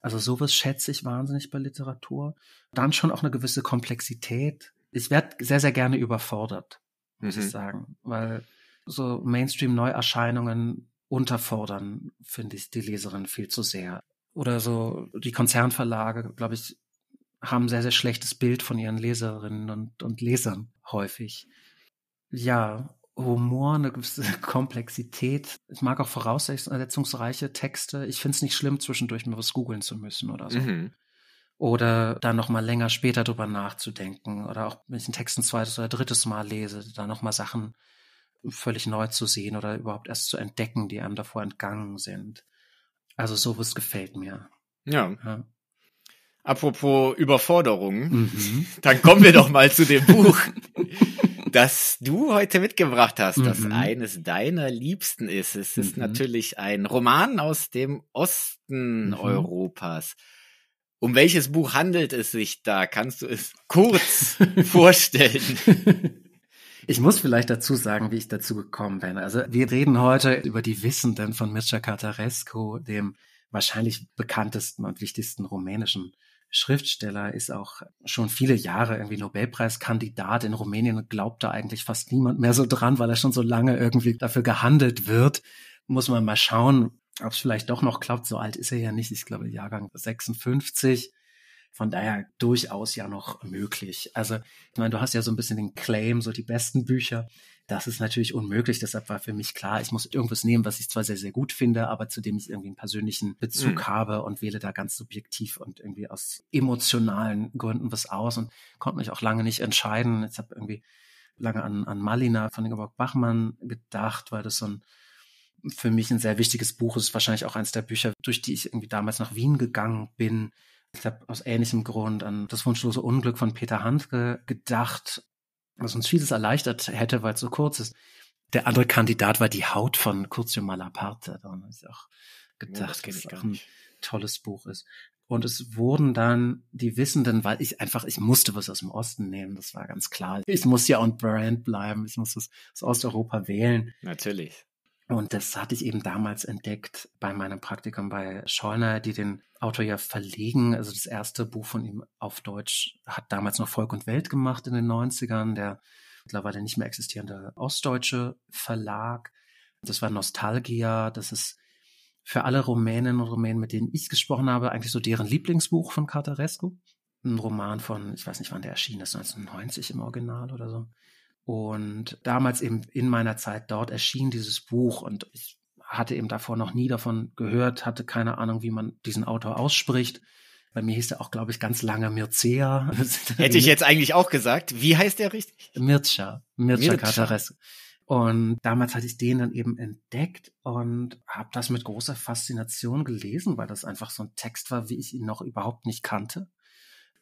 Also sowas schätze ich wahnsinnig bei Literatur. Dann schon auch eine gewisse Komplexität. Ich werde sehr, sehr gerne überfordert, muss mhm. ich sagen, weil so Mainstream-Neuerscheinungen unterfordern, finde ich, die Leserin viel zu sehr. Oder so die Konzernverlage, glaube ich, haben sehr, sehr schlechtes Bild von ihren Leserinnen und, und Lesern häufig. Ja, Humor, eine gewisse Komplexität. Ich mag auch voraussetzungsreiche Texte. Ich finde es nicht schlimm, zwischendurch mal was googeln zu müssen oder so. Mhm. Oder da noch mal länger später drüber nachzudenken. Oder auch, wenn ich einen Text ein zweites oder drittes Mal lese, da noch mal Sachen völlig neu zu sehen oder überhaupt erst zu entdecken, die einem davor entgangen sind. Also sowas gefällt mir. Ja. ja. Apropos Überforderung, mhm. dann kommen wir doch mal zu dem Buch, das du heute mitgebracht hast, das mhm. eines deiner Liebsten ist. Es ist mhm. natürlich ein Roman aus dem Osten mhm. Europas. Um welches Buch handelt es sich da? Kannst du es kurz vorstellen? Ich muss vielleicht dazu sagen, wie ich dazu gekommen bin. Also wir reden heute über die Wissenden von Mircea Catarescu, dem wahrscheinlich bekanntesten und wichtigsten rumänischen Schriftsteller, ist auch schon viele Jahre irgendwie Nobelpreiskandidat in Rumänien und glaubt da eigentlich fast niemand mehr so dran, weil er schon so lange irgendwie dafür gehandelt wird. Muss man mal schauen, ob es vielleicht doch noch klappt. So alt ist er ja nicht. Ich glaube, Jahrgang 56. Von daher durchaus ja noch möglich. Also, ich meine, du hast ja so ein bisschen den Claim, so die besten Bücher. Das ist natürlich unmöglich. Deshalb war für mich klar, ich muss irgendwas nehmen, was ich zwar sehr, sehr gut finde, aber zu dem ich irgendwie einen persönlichen Bezug mhm. habe und wähle da ganz subjektiv und irgendwie aus emotionalen Gründen was aus und konnte mich auch lange nicht entscheiden. Ich habe irgendwie lange an, an Malina von Ingeborg Bachmann gedacht, weil das so ein für mich ein sehr wichtiges Buch ist, wahrscheinlich auch eines der Bücher, durch die ich irgendwie damals nach Wien gegangen bin, ich habe aus ähnlichem Grund an das wunschlose Unglück von Peter Handke gedacht, was uns vieles erleichtert hätte, weil es so kurz ist. Der andere Kandidat war die Haut von Curzio Malaparte. Da ist auch gedacht, ja, das, dass es auch ein tolles Buch ist. Und es wurden dann die Wissenden, weil ich einfach, ich musste was aus dem Osten nehmen, das war ganz klar. Ich muss ja on brand bleiben, ich muss das aus Osteuropa wählen. Natürlich. Und das hatte ich eben damals entdeckt bei meinem Praktikum bei Scheuner, die den Autor ja verlegen. Also das erste Buch von ihm auf Deutsch hat damals noch Volk und Welt gemacht in den 90ern, der mittlerweile nicht mehr existierende ostdeutsche Verlag. Das war Nostalgia, das ist für alle Rumänen und Rumänen, mit denen ich gesprochen habe, eigentlich so deren Lieblingsbuch von Cartarescu. Ein Roman von, ich weiß nicht, wann der erschienen ist, 1990 im Original oder so. Und damals eben in meiner Zeit dort erschien dieses Buch und ich hatte eben davor noch nie davon gehört, hatte keine Ahnung, wie man diesen Autor ausspricht. Bei mir hieß er auch, glaube ich, ganz lange Mircea. Hätte ich jetzt eigentlich auch gesagt. Wie heißt der richtig? Mircea. Mircea, Mircea. Cartarescu. Und damals hatte ich den dann eben entdeckt und habe das mit großer Faszination gelesen, weil das einfach so ein Text war, wie ich ihn noch überhaupt nicht kannte.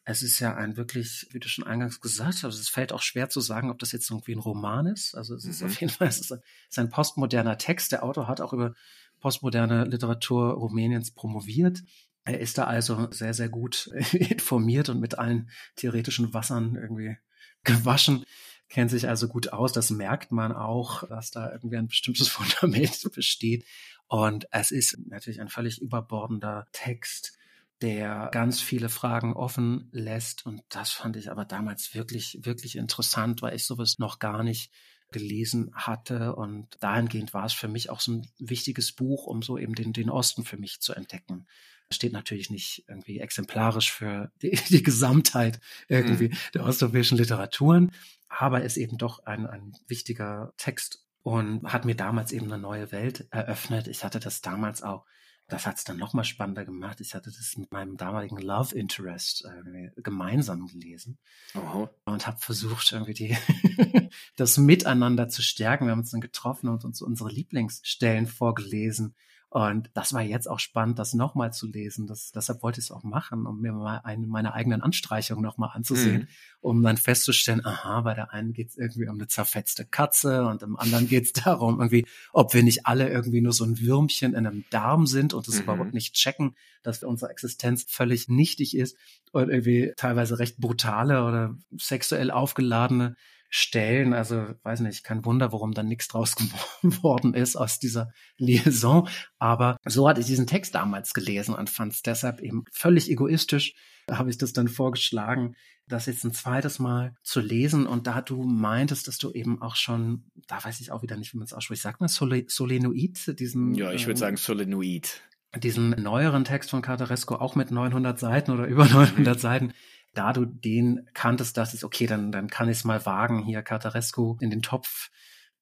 Es ist ja ein wirklich, wie du schon eingangs gesagt hast, es fällt auch schwer zu sagen, ob das jetzt irgendwie ein Roman ist. Also es ist mhm. auf jeden Fall es ist ein, es ist ein postmoderner Text. Der Autor hat auch über postmoderne Literatur Rumäniens promoviert. Er ist da also sehr, sehr gut informiert und mit allen theoretischen Wassern irgendwie gewaschen kennt sich also gut aus. Das merkt man auch, dass da irgendwie ein bestimmtes Fundament besteht. Und es ist natürlich ein völlig überbordender Text, der ganz viele Fragen offen lässt. Und das fand ich aber damals wirklich, wirklich interessant, weil ich sowas noch gar nicht gelesen hatte. Und dahingehend war es für mich auch so ein wichtiges Buch, um so eben den, den Osten für mich zu entdecken steht natürlich nicht irgendwie exemplarisch für die, die Gesamtheit irgendwie mhm. der osteuropäischen Literaturen, aber ist eben doch ein, ein wichtiger Text und hat mir damals eben eine neue Welt eröffnet. Ich hatte das damals auch das hat es dann nochmal spannender gemacht. Ich hatte das mit meinem damaligen Love Interest äh, gemeinsam gelesen Aha. und habe versucht, irgendwie die das Miteinander zu stärken. Wir haben uns dann getroffen und uns unsere Lieblingsstellen vorgelesen und das war jetzt auch spannend, das nochmal zu lesen. Das, deshalb wollte ich es auch machen, um mir mal eine meiner eigenen Anstreichungen nochmal anzusehen, mhm. um dann festzustellen, aha, bei der einen geht es irgendwie um eine zerfetzte Katze und im anderen geht es darum, irgendwie, ob wir nicht alle irgendwie nur so ein Würmchen in einem Darm sind und das mhm. überhaupt nicht checken, dass unsere Existenz völlig nichtig ist und irgendwie teilweise recht brutale oder sexuell aufgeladene Stellen. Also weiß nicht, kein Wunder, warum dann nichts draus geworden ist aus dieser Liaison. Aber so hatte ich diesen Text damals gelesen und fand es deshalb eben völlig egoistisch. Da habe ich das dann vorgeschlagen, das jetzt ein zweites Mal zu lesen. Und da du meintest, dass du eben auch schon, da weiß ich auch wieder nicht, wie man es ausspricht, sagt man Sole, Solenoid, diesen. Ja, ich würde ähm, sagen Solenoid diesen neueren Text von Cartaresco auch mit 900 Seiten oder über 900 mhm. Seiten da du den kanntest, dass es okay, dann, dann kann ich es mal wagen, hier Cartarescu in den Topf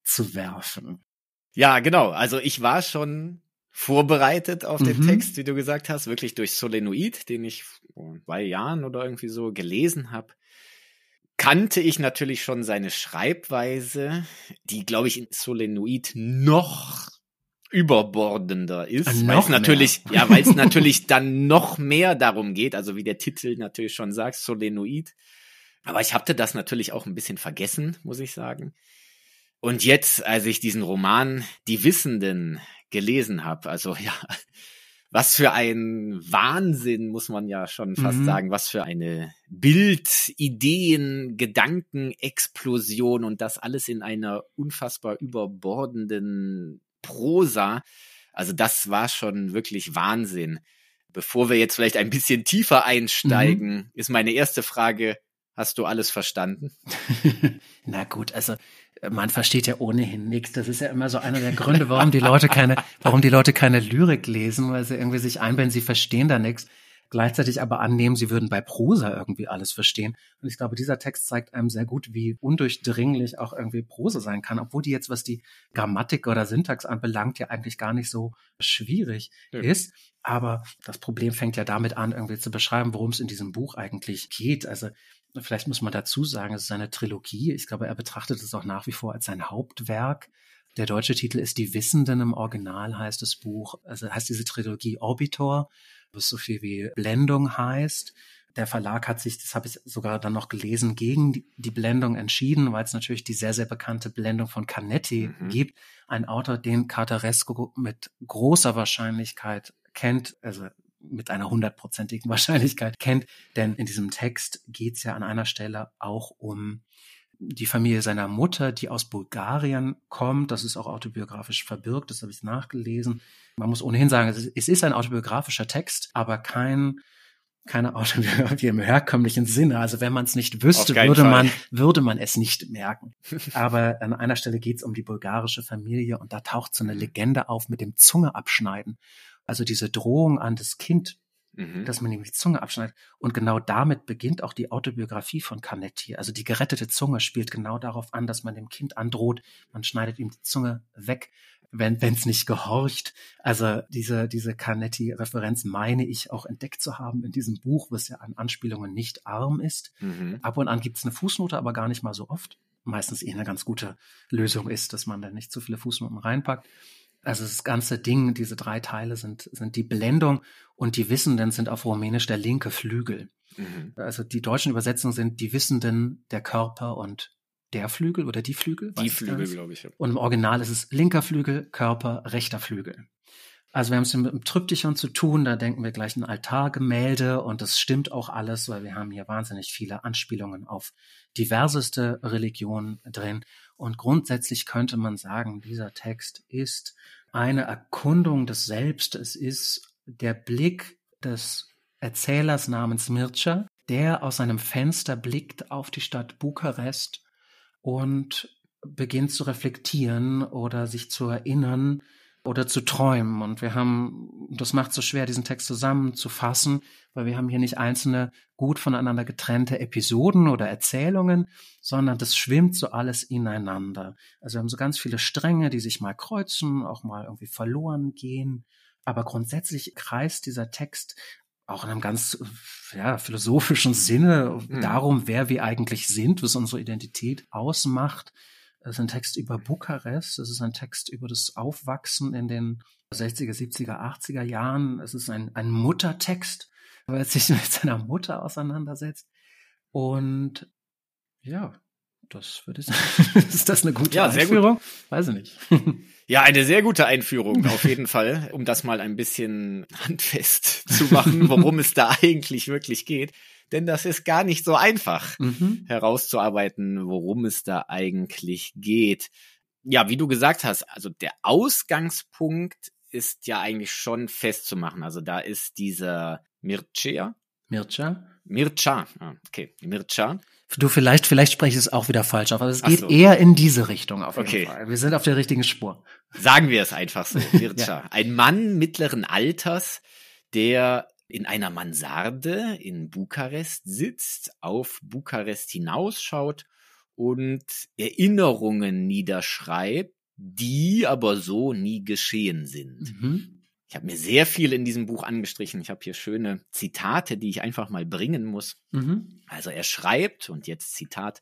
zu werfen. Ja, genau. Also ich war schon vorbereitet auf den mhm. Text, wie du gesagt hast, wirklich durch Solenoid, den ich vor zwei Jahren oder irgendwie so gelesen habe. Kannte ich natürlich schon seine Schreibweise, die, glaube ich, in Solenoid noch überbordender ist, ah, weil es natürlich, ja, weil es natürlich dann noch mehr darum geht, also wie der Titel natürlich schon sagt, Solenoid. Aber ich hatte das natürlich auch ein bisschen vergessen, muss ich sagen. Und jetzt, als ich diesen Roman Die Wissenden gelesen habe, also ja, was für ein Wahnsinn, muss man ja schon fast mhm. sagen, was für eine Bild, Ideen, Gedankenexplosion und das alles in einer unfassbar überbordenden Prosa. Also das war schon wirklich Wahnsinn. Bevor wir jetzt vielleicht ein bisschen tiefer einsteigen, mhm. ist meine erste Frage, hast du alles verstanden? Na gut, also man versteht ja ohnehin nichts. Das ist ja immer so einer der Gründe, warum die Leute keine, warum die Leute keine Lyrik lesen, weil sie irgendwie sich einbilden, sie verstehen da nichts gleichzeitig aber annehmen, sie würden bei Prosa irgendwie alles verstehen. Und ich glaube, dieser Text zeigt einem sehr gut, wie undurchdringlich auch irgendwie Prosa sein kann, obwohl die jetzt, was die Grammatik oder Syntax anbelangt, ja eigentlich gar nicht so schwierig ja. ist. Aber das Problem fängt ja damit an, irgendwie zu beschreiben, worum es in diesem Buch eigentlich geht. Also vielleicht muss man dazu sagen, es ist eine Trilogie. Ich glaube, er betrachtet es auch nach wie vor als sein Hauptwerk. Der deutsche Titel ist Die Wissenden im Original heißt das Buch, also heißt diese Trilogie Orbitor was so viel wie Blendung heißt. der Verlag hat sich, das habe ich sogar dann noch gelesen, gegen die, Blendung entschieden, weil es natürlich die sehr, sehr bekannte Blendung von Canetti mhm. gibt. Ein Autor, den Cartaresco mit großer Wahrscheinlichkeit kennt, also mit einer hundertprozentigen Wahrscheinlichkeit kennt. Denn in diesem Text geht es ja an einer Stelle auch um die Familie seiner Mutter, die aus Bulgarien kommt. Das ist auch autobiografisch verbirgt, das habe ich nachgelesen. Man muss ohnehin sagen, es ist ein autobiografischer Text, aber kein keine Autobiografie im herkömmlichen Sinne. Also wenn man es nicht wüsste, würde Fall. man, würde man es nicht merken. Aber an einer Stelle geht es um die bulgarische Familie und da taucht so eine Legende auf mit dem Zungeabschneiden. Also diese Drohung an das Kind, mhm. dass man ihm die Zunge abschneidet. Und genau damit beginnt auch die Autobiografie von Canetti. Also die gerettete Zunge spielt genau darauf an, dass man dem Kind androht, man schneidet ihm die Zunge weg, wenn es nicht gehorcht. Also diese, diese Canetti-Referenz meine ich auch entdeckt zu haben in diesem Buch, was ja an Anspielungen nicht arm ist. Mhm. Ab und an gibt es eine Fußnote, aber gar nicht mal so oft. Meistens eh eine ganz gute Lösung ist, dass man da nicht zu viele Fußnoten reinpackt. Also das ganze Ding, diese drei Teile sind, sind die Blendung und die Wissenden sind auf Rumänisch der linke Flügel. Mhm. Also die deutschen Übersetzungen sind die Wissenden, der Körper und der Flügel oder die Flügel. Die Flügel, glaube ich. Ja. Und im Original ist es linker Flügel, Körper, rechter Flügel. Also wir haben es mit dem Tryptychon zu tun, da denken wir gleich ein Altargemälde und das stimmt auch alles, weil wir haben hier wahnsinnig viele Anspielungen auf diverseste Religionen drin. Und grundsätzlich könnte man sagen, dieser Text ist eine Erkundung des Selbst. Es ist der Blick des Erzählers namens Mircea, der aus seinem Fenster blickt auf die Stadt Bukarest und beginnt zu reflektieren oder sich zu erinnern oder zu träumen. Und wir haben, das macht so schwer, diesen Text zusammenzufassen, weil wir haben hier nicht einzelne gut voneinander getrennte Episoden oder Erzählungen, sondern das schwimmt so alles ineinander. Also wir haben so ganz viele Stränge, die sich mal kreuzen, auch mal irgendwie verloren gehen. Aber grundsätzlich kreist dieser Text auch in einem ganz ja, philosophischen Sinne mhm. darum, wer wir eigentlich sind, was unsere Identität ausmacht es ist ein Text über Bukarest. Es ist ein Text über das Aufwachsen in den 60er, 70er, 80er Jahren. Es ist ein, ein Muttertext, weil er sich mit seiner Mutter auseinandersetzt. Und ja, das würde ich sagen. ist das eine gute ja, Einführung? Gut. Weiß ich nicht. Ja, eine sehr gute Einführung auf jeden Fall, um das mal ein bisschen handfest zu machen, worum es da eigentlich wirklich geht denn das ist gar nicht so einfach mhm. herauszuarbeiten, worum es da eigentlich geht. Ja, wie du gesagt hast, also der Ausgangspunkt ist ja eigentlich schon festzumachen. Also da ist dieser Mircea. Mircea? Mircea, ah, okay, Mircea. Du vielleicht, vielleicht spreche ich es auch wieder falsch auf, aber es geht so. eher in diese Richtung auf jeden okay. Fall. Wir sind auf der richtigen Spur. Sagen wir es einfach so, Mircea. ja. Ein Mann mittleren Alters, der in einer Mansarde in Bukarest sitzt, auf Bukarest hinausschaut und Erinnerungen niederschreibt, die aber so nie geschehen sind. Mhm. Ich habe mir sehr viel in diesem Buch angestrichen. Ich habe hier schöne Zitate, die ich einfach mal bringen muss. Mhm. Also er schreibt, und jetzt Zitat,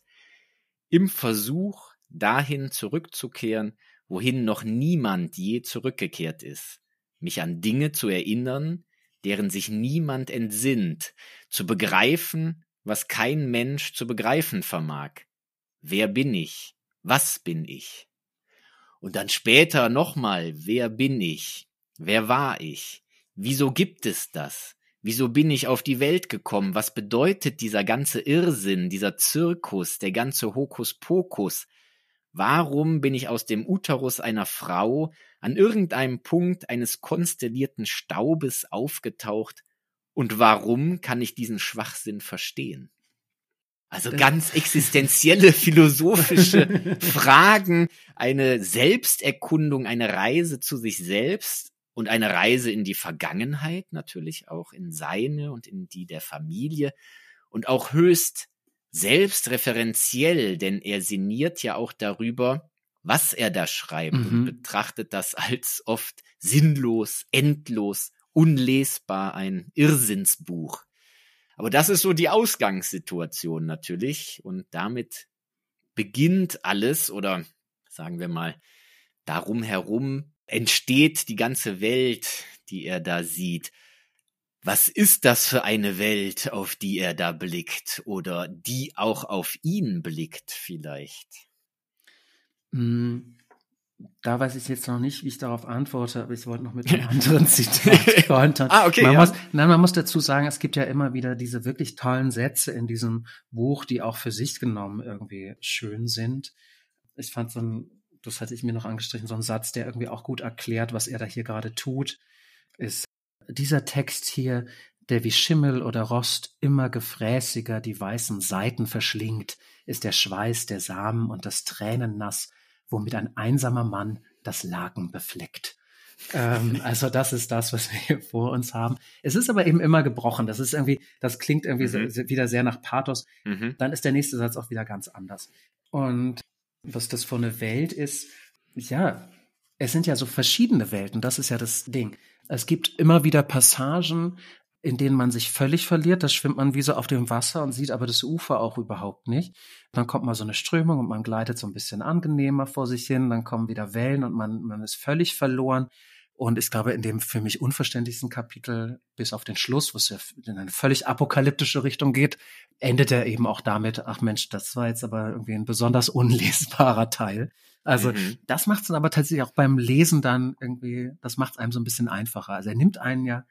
im Versuch, dahin zurückzukehren, wohin noch niemand je zurückgekehrt ist, mich an Dinge zu erinnern, deren sich niemand entsinnt, zu begreifen, was kein Mensch zu begreifen vermag. Wer bin ich? Was bin ich? Und dann später nochmal, wer bin ich? Wer war ich? Wieso gibt es das? Wieso bin ich auf die Welt gekommen? Was bedeutet dieser ganze Irrsinn, dieser Zirkus, der ganze Hokuspokus? Warum bin ich aus dem Uterus einer Frau an irgendeinem Punkt eines konstellierten Staubes aufgetaucht? Und warum kann ich diesen Schwachsinn verstehen? Also ganz existenzielle philosophische Fragen, eine Selbsterkundung, eine Reise zu sich selbst und eine Reise in die Vergangenheit natürlich auch, in seine und in die der Familie. Und auch höchst selbstreferenziell, denn er sinniert ja auch darüber, was er da schreibt mhm. und betrachtet das als oft sinnlos, endlos, unlesbar, ein Irrsinnsbuch. Aber das ist so die Ausgangssituation natürlich und damit beginnt alles oder sagen wir mal, darum herum entsteht die ganze Welt, die er da sieht. Was ist das für eine Welt, auf die er da blickt oder die auch auf ihn blickt vielleicht? Mm, da weiß ich jetzt noch nicht, wie ich darauf antworte, aber ich wollte noch mit einem anderen Zitat kontern. ah, okay. Man, ja. muss, nein, man muss dazu sagen, es gibt ja immer wieder diese wirklich tollen Sätze in diesem Buch, die auch für sich genommen irgendwie schön sind. Ich fand so ein, das hatte ich mir noch angestrichen, so ein Satz, der irgendwie auch gut erklärt, was er da hier gerade tut, ist dieser Text hier, der wie Schimmel oder Rost immer gefräßiger die weißen Seiten verschlingt, ist der Schweiß der Samen und das Tränennass, womit ein einsamer Mann das Laken befleckt. ähm, also das ist das, was wir hier vor uns haben. Es ist aber eben immer gebrochen. Das ist irgendwie, das klingt irgendwie Mhm. so, wieder sehr nach Pathos. Mhm. Dann ist der nächste Satz auch wieder ganz anders. Und was das für eine Welt ist, ja, es sind ja so verschiedene Welten. Das ist ja das Ding. Es gibt immer wieder Passagen, in denen man sich völlig verliert. Da schwimmt man wie so auf dem Wasser und sieht aber das Ufer auch überhaupt nicht. Dann kommt mal so eine Strömung und man gleitet so ein bisschen angenehmer vor sich hin. Dann kommen wieder Wellen und man, man ist völlig verloren. Und ich glaube, in dem für mich unverständlichsten Kapitel, bis auf den Schluss, wo es ja in eine völlig apokalyptische Richtung geht, endet er eben auch damit, ach Mensch, das war jetzt aber irgendwie ein besonders unlesbarer Teil. Also Mhm. das macht es dann aber tatsächlich auch beim Lesen dann irgendwie, das macht es einem so ein bisschen einfacher. Also er nimmt einen ja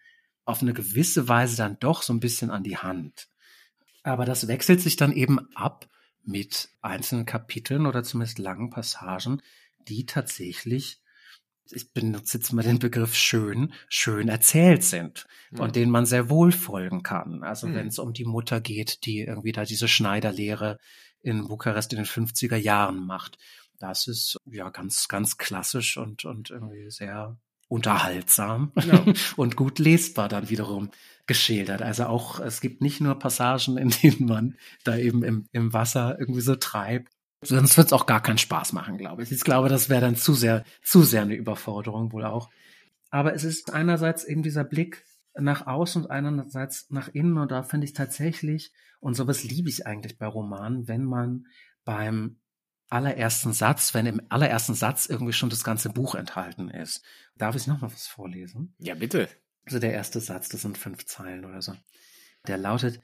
auf eine gewisse Weise dann doch so ein bisschen an die Hand. Aber das wechselt sich dann eben ab mit einzelnen Kapiteln oder zumindest langen Passagen, die tatsächlich, ich benutze jetzt mal den Begriff schön, schön erzählt sind Mhm. und denen man sehr wohl folgen kann. Also Mhm. wenn es um die Mutter geht, die irgendwie da diese Schneiderlehre in Bukarest in den 50er Jahren macht. Das ist ja ganz, ganz klassisch und, und irgendwie sehr unterhaltsam Ja. und gut lesbar dann wiederum geschildert. Also auch, es gibt nicht nur Passagen, in denen man da eben im, im Wasser irgendwie so treibt. Sonst wird es auch gar keinen Spaß machen, glaube ich. Ich glaube, das wäre dann zu sehr, zu sehr eine Überforderung wohl auch. Aber es ist einerseits eben dieser Blick nach außen und einerseits nach innen. Und da finde ich tatsächlich, und sowas liebe ich eigentlich bei Romanen, wenn man beim allerersten Satz, wenn im allerersten Satz irgendwie schon das ganze Buch enthalten ist. Darf ich noch mal was vorlesen? Ja, bitte. Also der erste Satz, das sind fünf Zeilen oder so. Der lautet,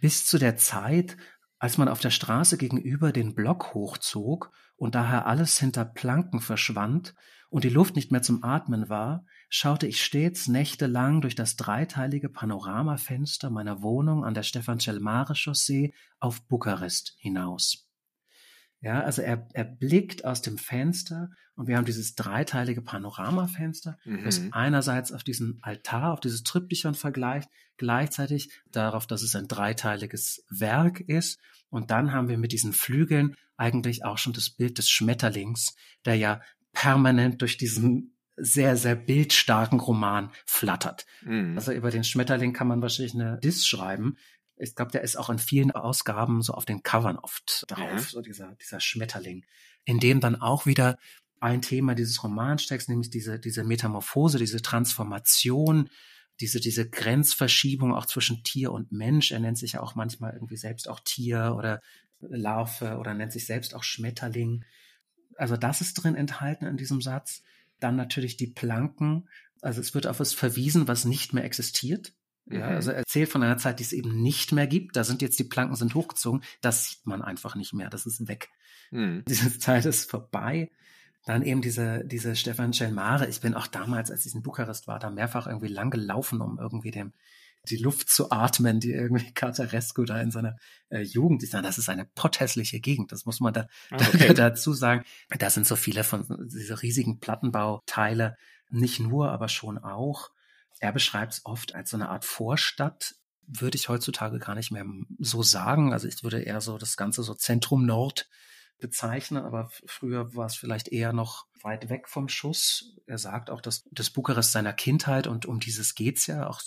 bis zu der Zeit, als man auf der Straße gegenüber den Block hochzog und daher alles hinter Planken verschwand und die Luft nicht mehr zum Atmen war, schaute ich stets nächtelang durch das dreiteilige Panoramafenster meiner Wohnung an der Stefan Celmare Chaussee auf Bukarest hinaus. Ja, also er, er blickt aus dem Fenster und wir haben dieses dreiteilige Panoramafenster, das Mhm. einerseits auf diesen Altar, auf dieses Triptychon vergleicht, gleichzeitig darauf, dass es ein dreiteiliges Werk ist. Und dann haben wir mit diesen Flügeln eigentlich auch schon das Bild des Schmetterlings, der ja permanent durch diesen sehr, sehr bildstarken Roman flattert. Mhm. Also über den Schmetterling kann man wahrscheinlich eine Diss schreiben. Ich glaube, der ist auch in vielen Ausgaben so auf den Covern oft drauf, Ja. so dieser, dieser Schmetterling, in dem dann auch wieder ein Thema dieses Romans steckt, nämlich diese, diese Metamorphose, diese Transformation, diese, diese Grenzverschiebung auch zwischen Tier und Mensch. Er nennt sich ja auch manchmal irgendwie selbst auch Tier oder Larve oder nennt sich selbst auch Schmetterling. Also das ist drin enthalten in diesem Satz. Dann natürlich die Planken. Also es wird auf was verwiesen, was nicht mehr existiert. Ja, Mhm. also er erzählt von einer Zeit, die es eben nicht mehr gibt. Da sind jetzt die Planken sind hochgezogen. Das sieht man einfach nicht mehr. Das ist weg. Mhm. Diese Zeit ist vorbei. Dann eben diese, diese Stefan Schelmare. Ich bin auch damals, als ich in Bukarest war, da mehrfach irgendwie lang gelaufen, um irgendwie dem, die Luft zu atmen, die irgendwie Catarescu da in seiner äh, Jugend ist. Das ist eine potthässliche Gegend. Das muss man da, Ah, okay. dazu sagen. Da sind so viele von diese riesigen Plattenbauteile. Nicht nur, aber schon auch. Er beschreibt es oft als so eine Art Vorstadt. Würde ich heutzutage gar nicht mehr so sagen. Also ich würde eher so das Ganze so Zentrum Nord bezeichnen, aber früher war es vielleicht eher noch weit weg vom Schuss. Er sagt auch, dass das Bukarest seiner Kindheit und um dieses geht's ja. Auch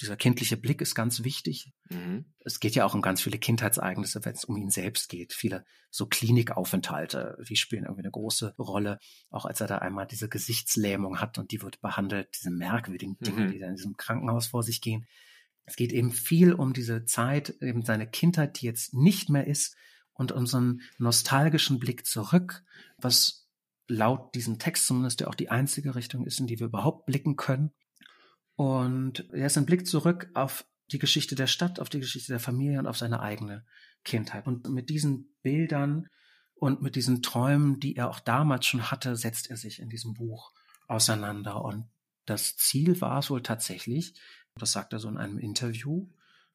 dieser kindliche Blick ist ganz wichtig. Mhm. Es geht ja auch um ganz viele Kindheitsereignisse, wenn es um ihn selbst geht. Viele so Klinikaufenthalte, die spielen irgendwie eine große Rolle. Auch als er da einmal diese Gesichtslähmung hat und die wird behandelt, diese merkwürdigen Dinge, Mhm. die da in diesem Krankenhaus vor sich gehen. Es geht eben viel um diese Zeit, eben seine Kindheit, die jetzt nicht mehr ist und um so einen nostalgischen Blick zurück, was laut diesem Text zumindest ja auch die einzige Richtung ist, in die wir überhaupt blicken können. Und er ist ein Blick zurück auf die Geschichte der Stadt, auf die Geschichte der Familie und auf seine eigene Kindheit. Und mit diesen Bildern und mit diesen Träumen, die er auch damals schon hatte, setzt er sich in diesem Buch auseinander. Und das Ziel war es wohl tatsächlich, das sagt er so in einem Interview,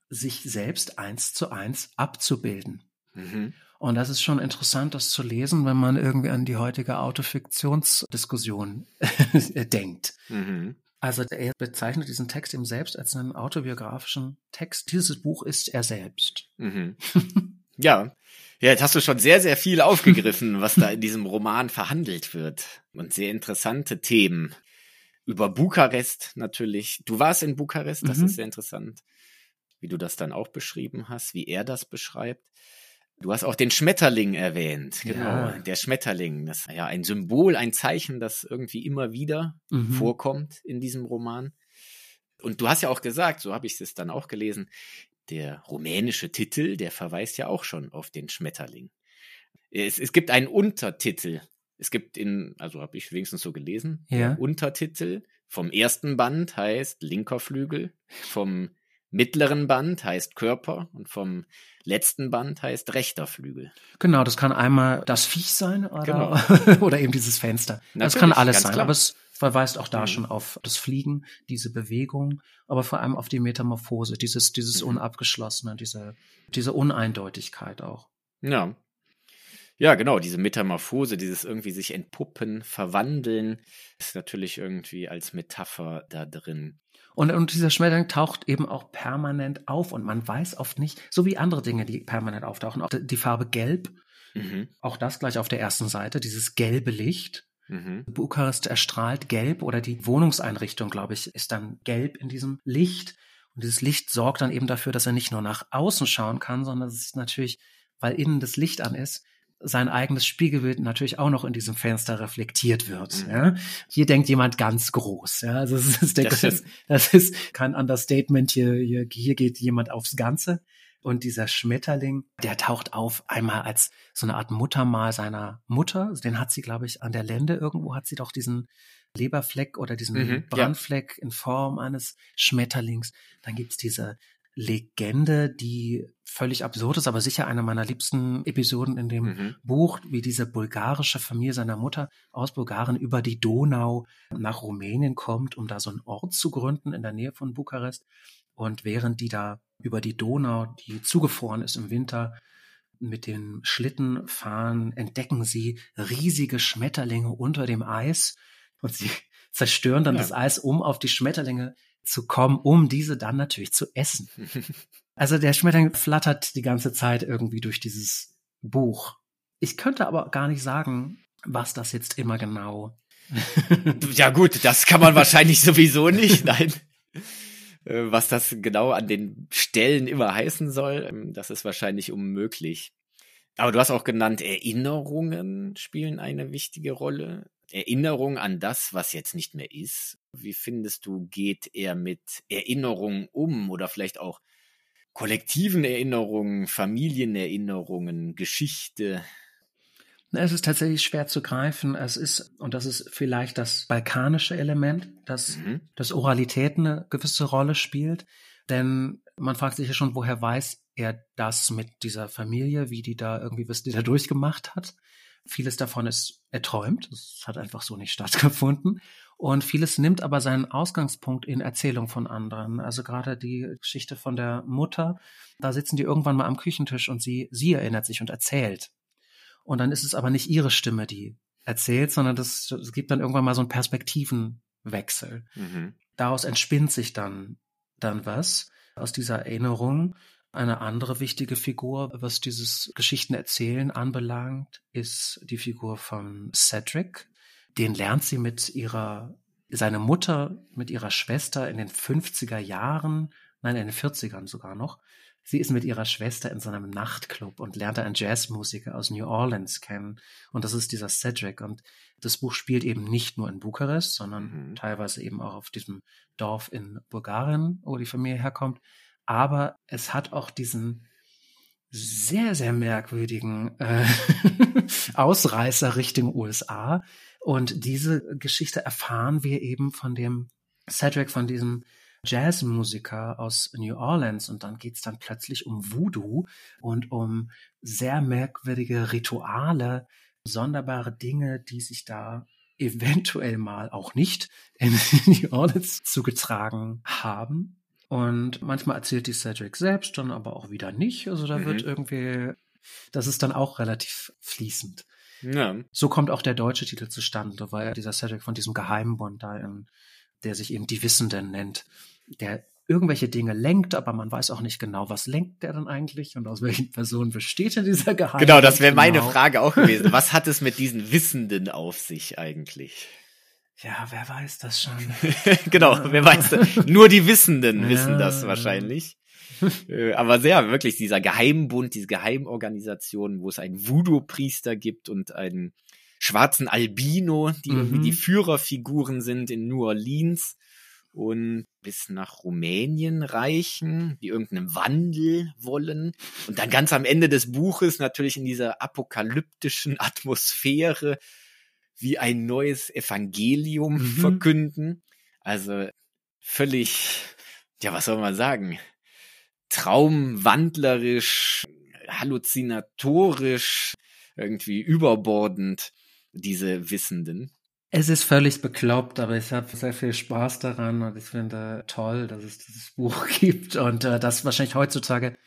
sich selbst eins zu eins abzubilden. Mhm. Und das ist schon interessant, das zu lesen, wenn man irgendwie an die heutige Autofiktionsdiskussion denkt. Mhm. Also er bezeichnet diesen Text eben selbst als einen autobiografischen Text. Dieses Buch ist er selbst. Mhm. Ja. Ja, jetzt hast du schon sehr, sehr viel aufgegriffen, was da in diesem Roman verhandelt wird. Und sehr interessante Themen. Über Bukarest natürlich. Du warst in Bukarest, das mhm. ist sehr interessant, wie du das dann auch beschrieben hast, wie er das beschreibt. Du hast auch den Schmetterling erwähnt. Genau, ja. der Schmetterling. Das ist ja ein Symbol, ein Zeichen, das irgendwie immer wieder mhm. vorkommt in diesem Roman. Und du hast ja auch gesagt, so habe ich es dann auch gelesen, der rumänische Titel, der verweist ja auch schon auf den Schmetterling. Es, es gibt einen Untertitel. Es gibt in, also habe ich wenigstens so gelesen, ja. Untertitel vom ersten Band heißt linker Flügel, vom mittleren Band heißt Körper und vom letzten Band heißt rechter Flügel. Genau, das kann einmal das Viech sein oder, genau. oder eben dieses Fenster. Natürlich, das kann alles sein, klar. aber es verweist auch da mhm. schon auf das Fliegen, diese Bewegung, aber vor allem auf die Metamorphose, dieses, dieses mhm. Unabgeschlossene, diese, diese Uneindeutigkeit auch. Ja. Ja, genau, diese Metamorphose, dieses irgendwie sich entpuppen, verwandeln, ist natürlich irgendwie als Metapher da drin. Und, und dieser Schmetterling taucht eben auch permanent auf und man weiß oft nicht, so wie andere Dinge, die permanent auftauchen, auch die Farbe Gelb, mhm. auch das gleich auf der ersten Seite, dieses gelbe Licht. Mhm. Bukarest erstrahlt gelb oder die Wohnungseinrichtung, glaube ich, ist dann gelb in diesem Licht. Und dieses Licht sorgt dann eben dafür, dass er nicht nur nach außen schauen kann, sondern es ist natürlich, weil innen das Licht an ist, sein eigenes Spiegelbild natürlich auch noch in diesem Fenster reflektiert wird. Mhm. Ja. Hier denkt jemand ganz groß. Ja. Also das ist, das, das, das ist kein Understatement. Hier, hier, hier geht jemand aufs Ganze. Und dieser Schmetterling, der taucht auf einmal als so eine Art Muttermal seiner Mutter. Den hat sie, glaube ich, an der Lende irgendwo hat sie doch diesen Leberfleck oder diesen mhm, Brandfleck ja. in Form eines Schmetterlings. Dann gibt's diese Legende, die völlig absurd ist, aber sicher eine meiner liebsten Episoden in dem mhm. Buch, wie diese bulgarische Familie seiner Mutter aus Bulgarien über die Donau nach Rumänien kommt, um da so einen Ort zu gründen in der Nähe von Bukarest. Und während die da über die Donau, die zugefroren ist im Winter, mit den Schlitten fahren, entdecken sie riesige Schmetterlinge unter dem Eis und sie zerstören dann ja. das Eis, um auf die Schmetterlinge zu kommen, um diese dann natürlich zu essen. Also der Schmetterling flattert die ganze Zeit irgendwie durch dieses Buch. Ich könnte aber gar nicht sagen, was das jetzt immer genau. ja gut, das kann man wahrscheinlich sowieso nicht. Nein. Äh, was das genau an den Stellen immer heißen soll, ähm, das ist wahrscheinlich unmöglich. Aber du hast auch genannt, Erinnerungen spielen eine wichtige Rolle. Erinnerung an das, was jetzt nicht mehr ist. Wie findest du, geht er mit Erinnerungen um oder vielleicht auch kollektiven Erinnerungen, Familienerinnerungen, Geschichte? Es ist tatsächlich schwer zu greifen. Es ist, und das ist vielleicht das balkanische Element, dass, mhm. dass Oralität eine gewisse Rolle spielt. Denn man fragt sich ja schon, woher weiß er das mit dieser Familie, wie die da irgendwie, was die da durchgemacht hat. Vieles davon ist erträumt. Das hat einfach so nicht stattgefunden. Und vieles nimmt aber seinen Ausgangspunkt in Erzählung von anderen. Also gerade die Geschichte von der Mutter. Da sitzen die irgendwann mal am Küchentisch und sie, sie erinnert sich und erzählt. Und dann ist es aber nicht ihre Stimme, die erzählt, sondern das, es gibt dann irgendwann mal so einen Perspektivenwechsel. Mhm. Daraus entspinnt sich dann, dann was aus dieser Erinnerung. Eine andere wichtige Figur, was dieses Geschichtenerzählen anbelangt, ist die Figur von Cedric. Den lernt sie mit ihrer, seine Mutter mit ihrer Schwester in den 50er Jahren, nein, in den 40ern sogar noch, Sie ist mit ihrer Schwester in so einem Nachtclub und lernt einen Jazzmusiker aus New Orleans kennen. Und das ist dieser Cedric. Und das Buch spielt eben nicht nur in Bukarest, sondern mhm. teilweise eben auch auf diesem Dorf in Bulgarien, wo die Familie herkommt. Aber es hat auch diesen sehr, sehr merkwürdigen äh, Ausreißer Richtung USA. Und diese Geschichte erfahren wir eben von dem Cedric von diesem Jazzmusiker aus New Orleans und dann geht's dann plötzlich um Voodoo und um sehr merkwürdige Rituale, sonderbare Dinge, die sich da eventuell mal auch nicht in New Orleans zugetragen haben. Und manchmal erzählt die Cedric selbst, dann aber auch wieder nicht. Also da mhm. wird irgendwie, das ist dann auch relativ fließend. Ja. So kommt auch der deutsche Titel zustande, weil dieser Cedric von diesem Geheimbund da, in, der sich eben die Wissenden nennt, der irgendwelche Dinge lenkt, aber man weiß auch nicht genau, was lenkt der dann eigentlich und aus welchen Personen besteht denn dieser Geheimbund. Genau, das wäre meine genau. Frage auch gewesen. Was hat es mit diesen Wissenden auf sich eigentlich? Ja, wer weiß das schon? genau, wer weiß das? Nur die Wissenden wissen das wahrscheinlich. Äh, aber sehr, wirklich, dieser Geheimbund, diese Geheimorganisation, wo es einen Voodoo-Priester gibt und einen schwarzen Albino, die mhm. irgendwie die Führerfiguren sind in New Orleans und bis nach Rumänien reichen, die irgendeinen Wandel wollen und dann ganz am Ende des Buches natürlich in dieser apokalyptischen Atmosphäre wie ein neues Evangelium mhm. verkünden. Also völlig, ja, was soll man sagen? Traumwandlerisch, halluzinatorisch, irgendwie überbordend, diese Wissenden. Es ist völlig bekloppt, aber ich habe sehr viel Spaß daran und ich finde toll, dass es dieses Buch gibt und äh, dass wahrscheinlich heutzutage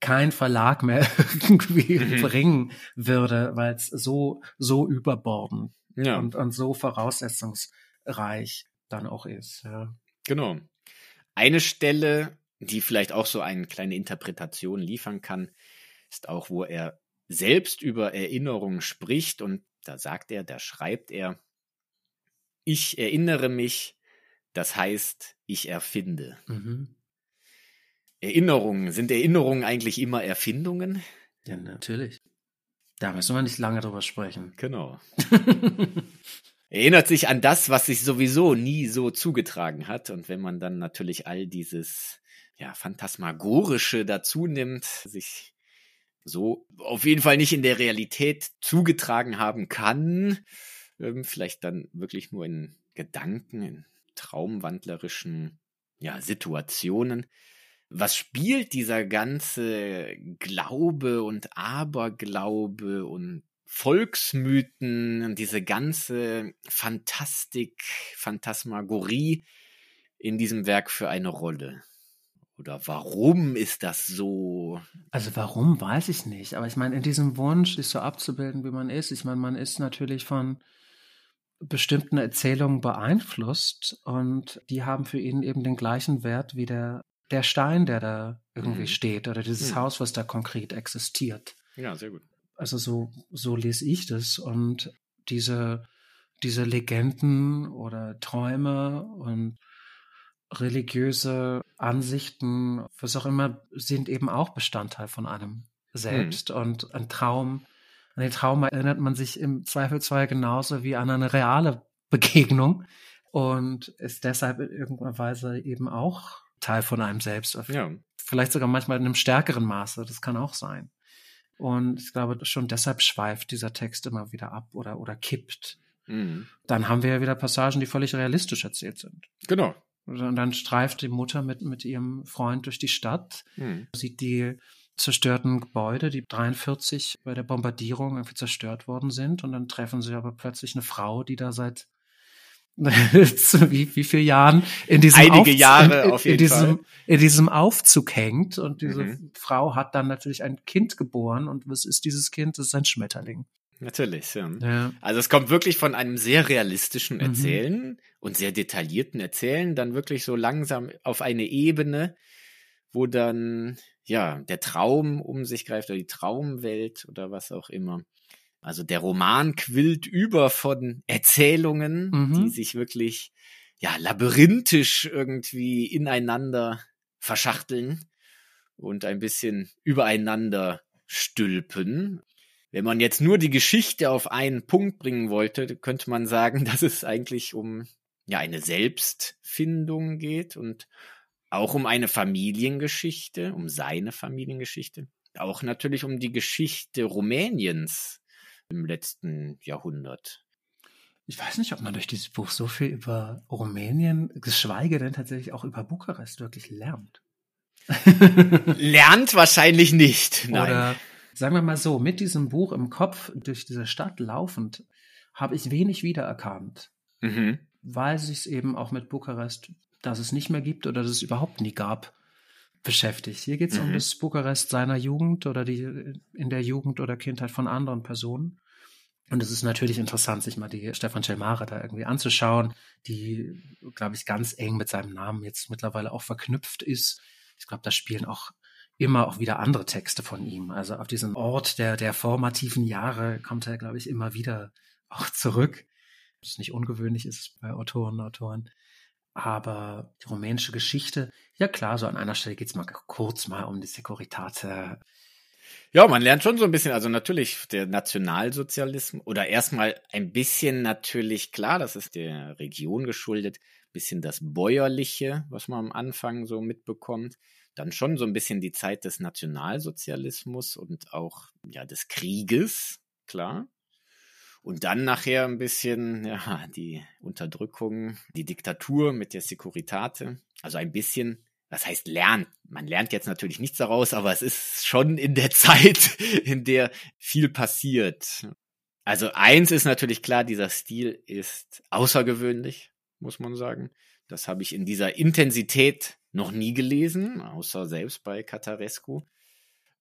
kein Verlag mehr irgendwie mhm. bringen würde, weil es so so überbordend ja. und, und so voraussetzungsreich dann auch ist. Ja. Genau. Eine Stelle, die vielleicht auch so eine kleine Interpretation liefern kann, ist auch, wo er selbst über Erinnerungen spricht und da sagt er, da schreibt er, ich erinnere mich, das heißt, ich erfinde. Mhm. Erinnerungen, sind Erinnerungen eigentlich immer Erfindungen? Ja, natürlich. Da müssen wir nicht lange drüber sprechen. Genau. Erinnert sich an das, was sich sowieso nie so zugetragen hat. Und wenn man dann natürlich all dieses, ja, Phantasmagorische dazu nimmt, sich so auf jeden Fall nicht in der Realität zugetragen haben kann, ähm, vielleicht dann wirklich nur in Gedanken, in traumwandlerischen ja, Situationen, was spielt dieser ganze Glaube und Aberglaube und Volksmythen, diese ganze Fantastik, Phantasmagorie in diesem Werk für eine Rolle? Oder warum ist das so? Also warum, weiß ich nicht. Aber ich meine, in diesem Wunsch, sich so abzubilden, wie man ist, ich meine, man ist natürlich von bestimmten Erzählungen beeinflusst und die haben für ihn eben den gleichen Wert wie der der Stein, der da irgendwie mhm. steht oder dieses mhm. Haus, was da konkret existiert. Ja, sehr gut. Also so, so lese ich das und diese, diese Legenden oder Träume und religiöse Ansichten, was auch immer, sind eben auch Bestandteil von einem selbst. Mhm. Und ein Traum, an den Traum erinnert man sich im Zweifelsfall genauso wie an eine reale Begegnung und ist deshalb in irgendeiner Weise eben auch Teil von einem selbst. Ja. Vielleicht sogar manchmal in einem stärkeren Maße. Das kann auch sein. Und ich glaube, schon deshalb schweift dieser Text immer wieder ab oder, oder kippt. Mhm. Dann haben wir ja wieder Passagen, die völlig realistisch erzählt sind. Genau. Und dann streift die Mutter mit, mit ihrem Freund durch die Stadt, mhm. sieht die zerstörten Gebäude, die 43 bei der Bombardierung irgendwie zerstört worden sind. Und dann treffen sie aber plötzlich eine Frau, die da seit wie, wie viele Jahren in diesem einige Aufzug, Jahre in, auf jeden in diesem, Fall. in diesem Aufzug hängt und diese mhm. Frau hat dann natürlich ein Kind geboren und was ist dieses Kind? Das ist ein Schmetterling. Natürlich, ja. ja. Also es kommt wirklich von einem sehr realistischen mhm. Erzählen mhm. und sehr detaillierten Erzählen dann wirklich so langsam auf eine Ebene, wo dann ja der Traum um sich greift oder die Traumwelt oder was auch immer. Also der Roman quillt über von Erzählungen, mhm. die sich wirklich ja labyrinthisch irgendwie ineinander verschachteln und ein bisschen übereinander stülpen. Wenn man jetzt nur die Geschichte auf einen Punkt bringen wollte, könnte man sagen, dass es eigentlich um ja eine Selbstfindung geht und auch um eine Familiengeschichte, um seine Familiengeschichte, auch natürlich um die Geschichte Rumäniens im letzten Jahrhundert. Ich weiß nicht, ob man durch dieses Buch so viel über Rumänien, geschweige denn tatsächlich auch über Bukarest wirklich lernt. lernt wahrscheinlich nicht. Nein. Oder sagen wir mal so, mit diesem Buch im Kopf durch diese Stadt laufend, habe ich wenig wiedererkannt. Mhm. Weil sich eben auch mit Bukarest, dass es nicht mehr gibt oder dass es überhaupt nie gab, beschäftigt. Hier geht es mhm. um das Bukarest seiner Jugend oder die in der Jugend oder Kindheit von anderen Personen. Und es ist natürlich interessant, sich mal die Stefan Celmare da irgendwie anzuschauen, die, glaube ich, ganz eng mit seinem Namen jetzt mittlerweile auch verknüpft ist. Ich glaube, da spielen auch immer auch wieder andere Texte von ihm. Also auf diesen Ort der, der formativen Jahre kommt er, glaube ich, immer wieder auch zurück. Was nicht ungewöhnlich ist bei Autoren und Autoren. Aber die rumänische Geschichte, ja klar, so an einer Stelle geht's mal kurz mal um die Securitate. Ja, man lernt schon so ein bisschen, also natürlich der Nationalsozialismus oder erstmal ein bisschen natürlich, klar, das ist der Region geschuldet, bisschen das Bäuerliche, was man am Anfang so mitbekommt. Dann schon so ein bisschen die Zeit des Nationalsozialismus und auch ja des Krieges, klar. Und dann nachher ein bisschen, ja, die Unterdrückung, die Diktatur mit der Securitate. Also ein bisschen, was heißt lernt? Man lernt jetzt natürlich nichts daraus, aber es ist schon in der Zeit, in der viel passiert. Also eins ist natürlich klar, dieser Stil ist außergewöhnlich, muss man sagen. Das habe ich in dieser Intensität noch nie gelesen, außer selbst bei Catarescu.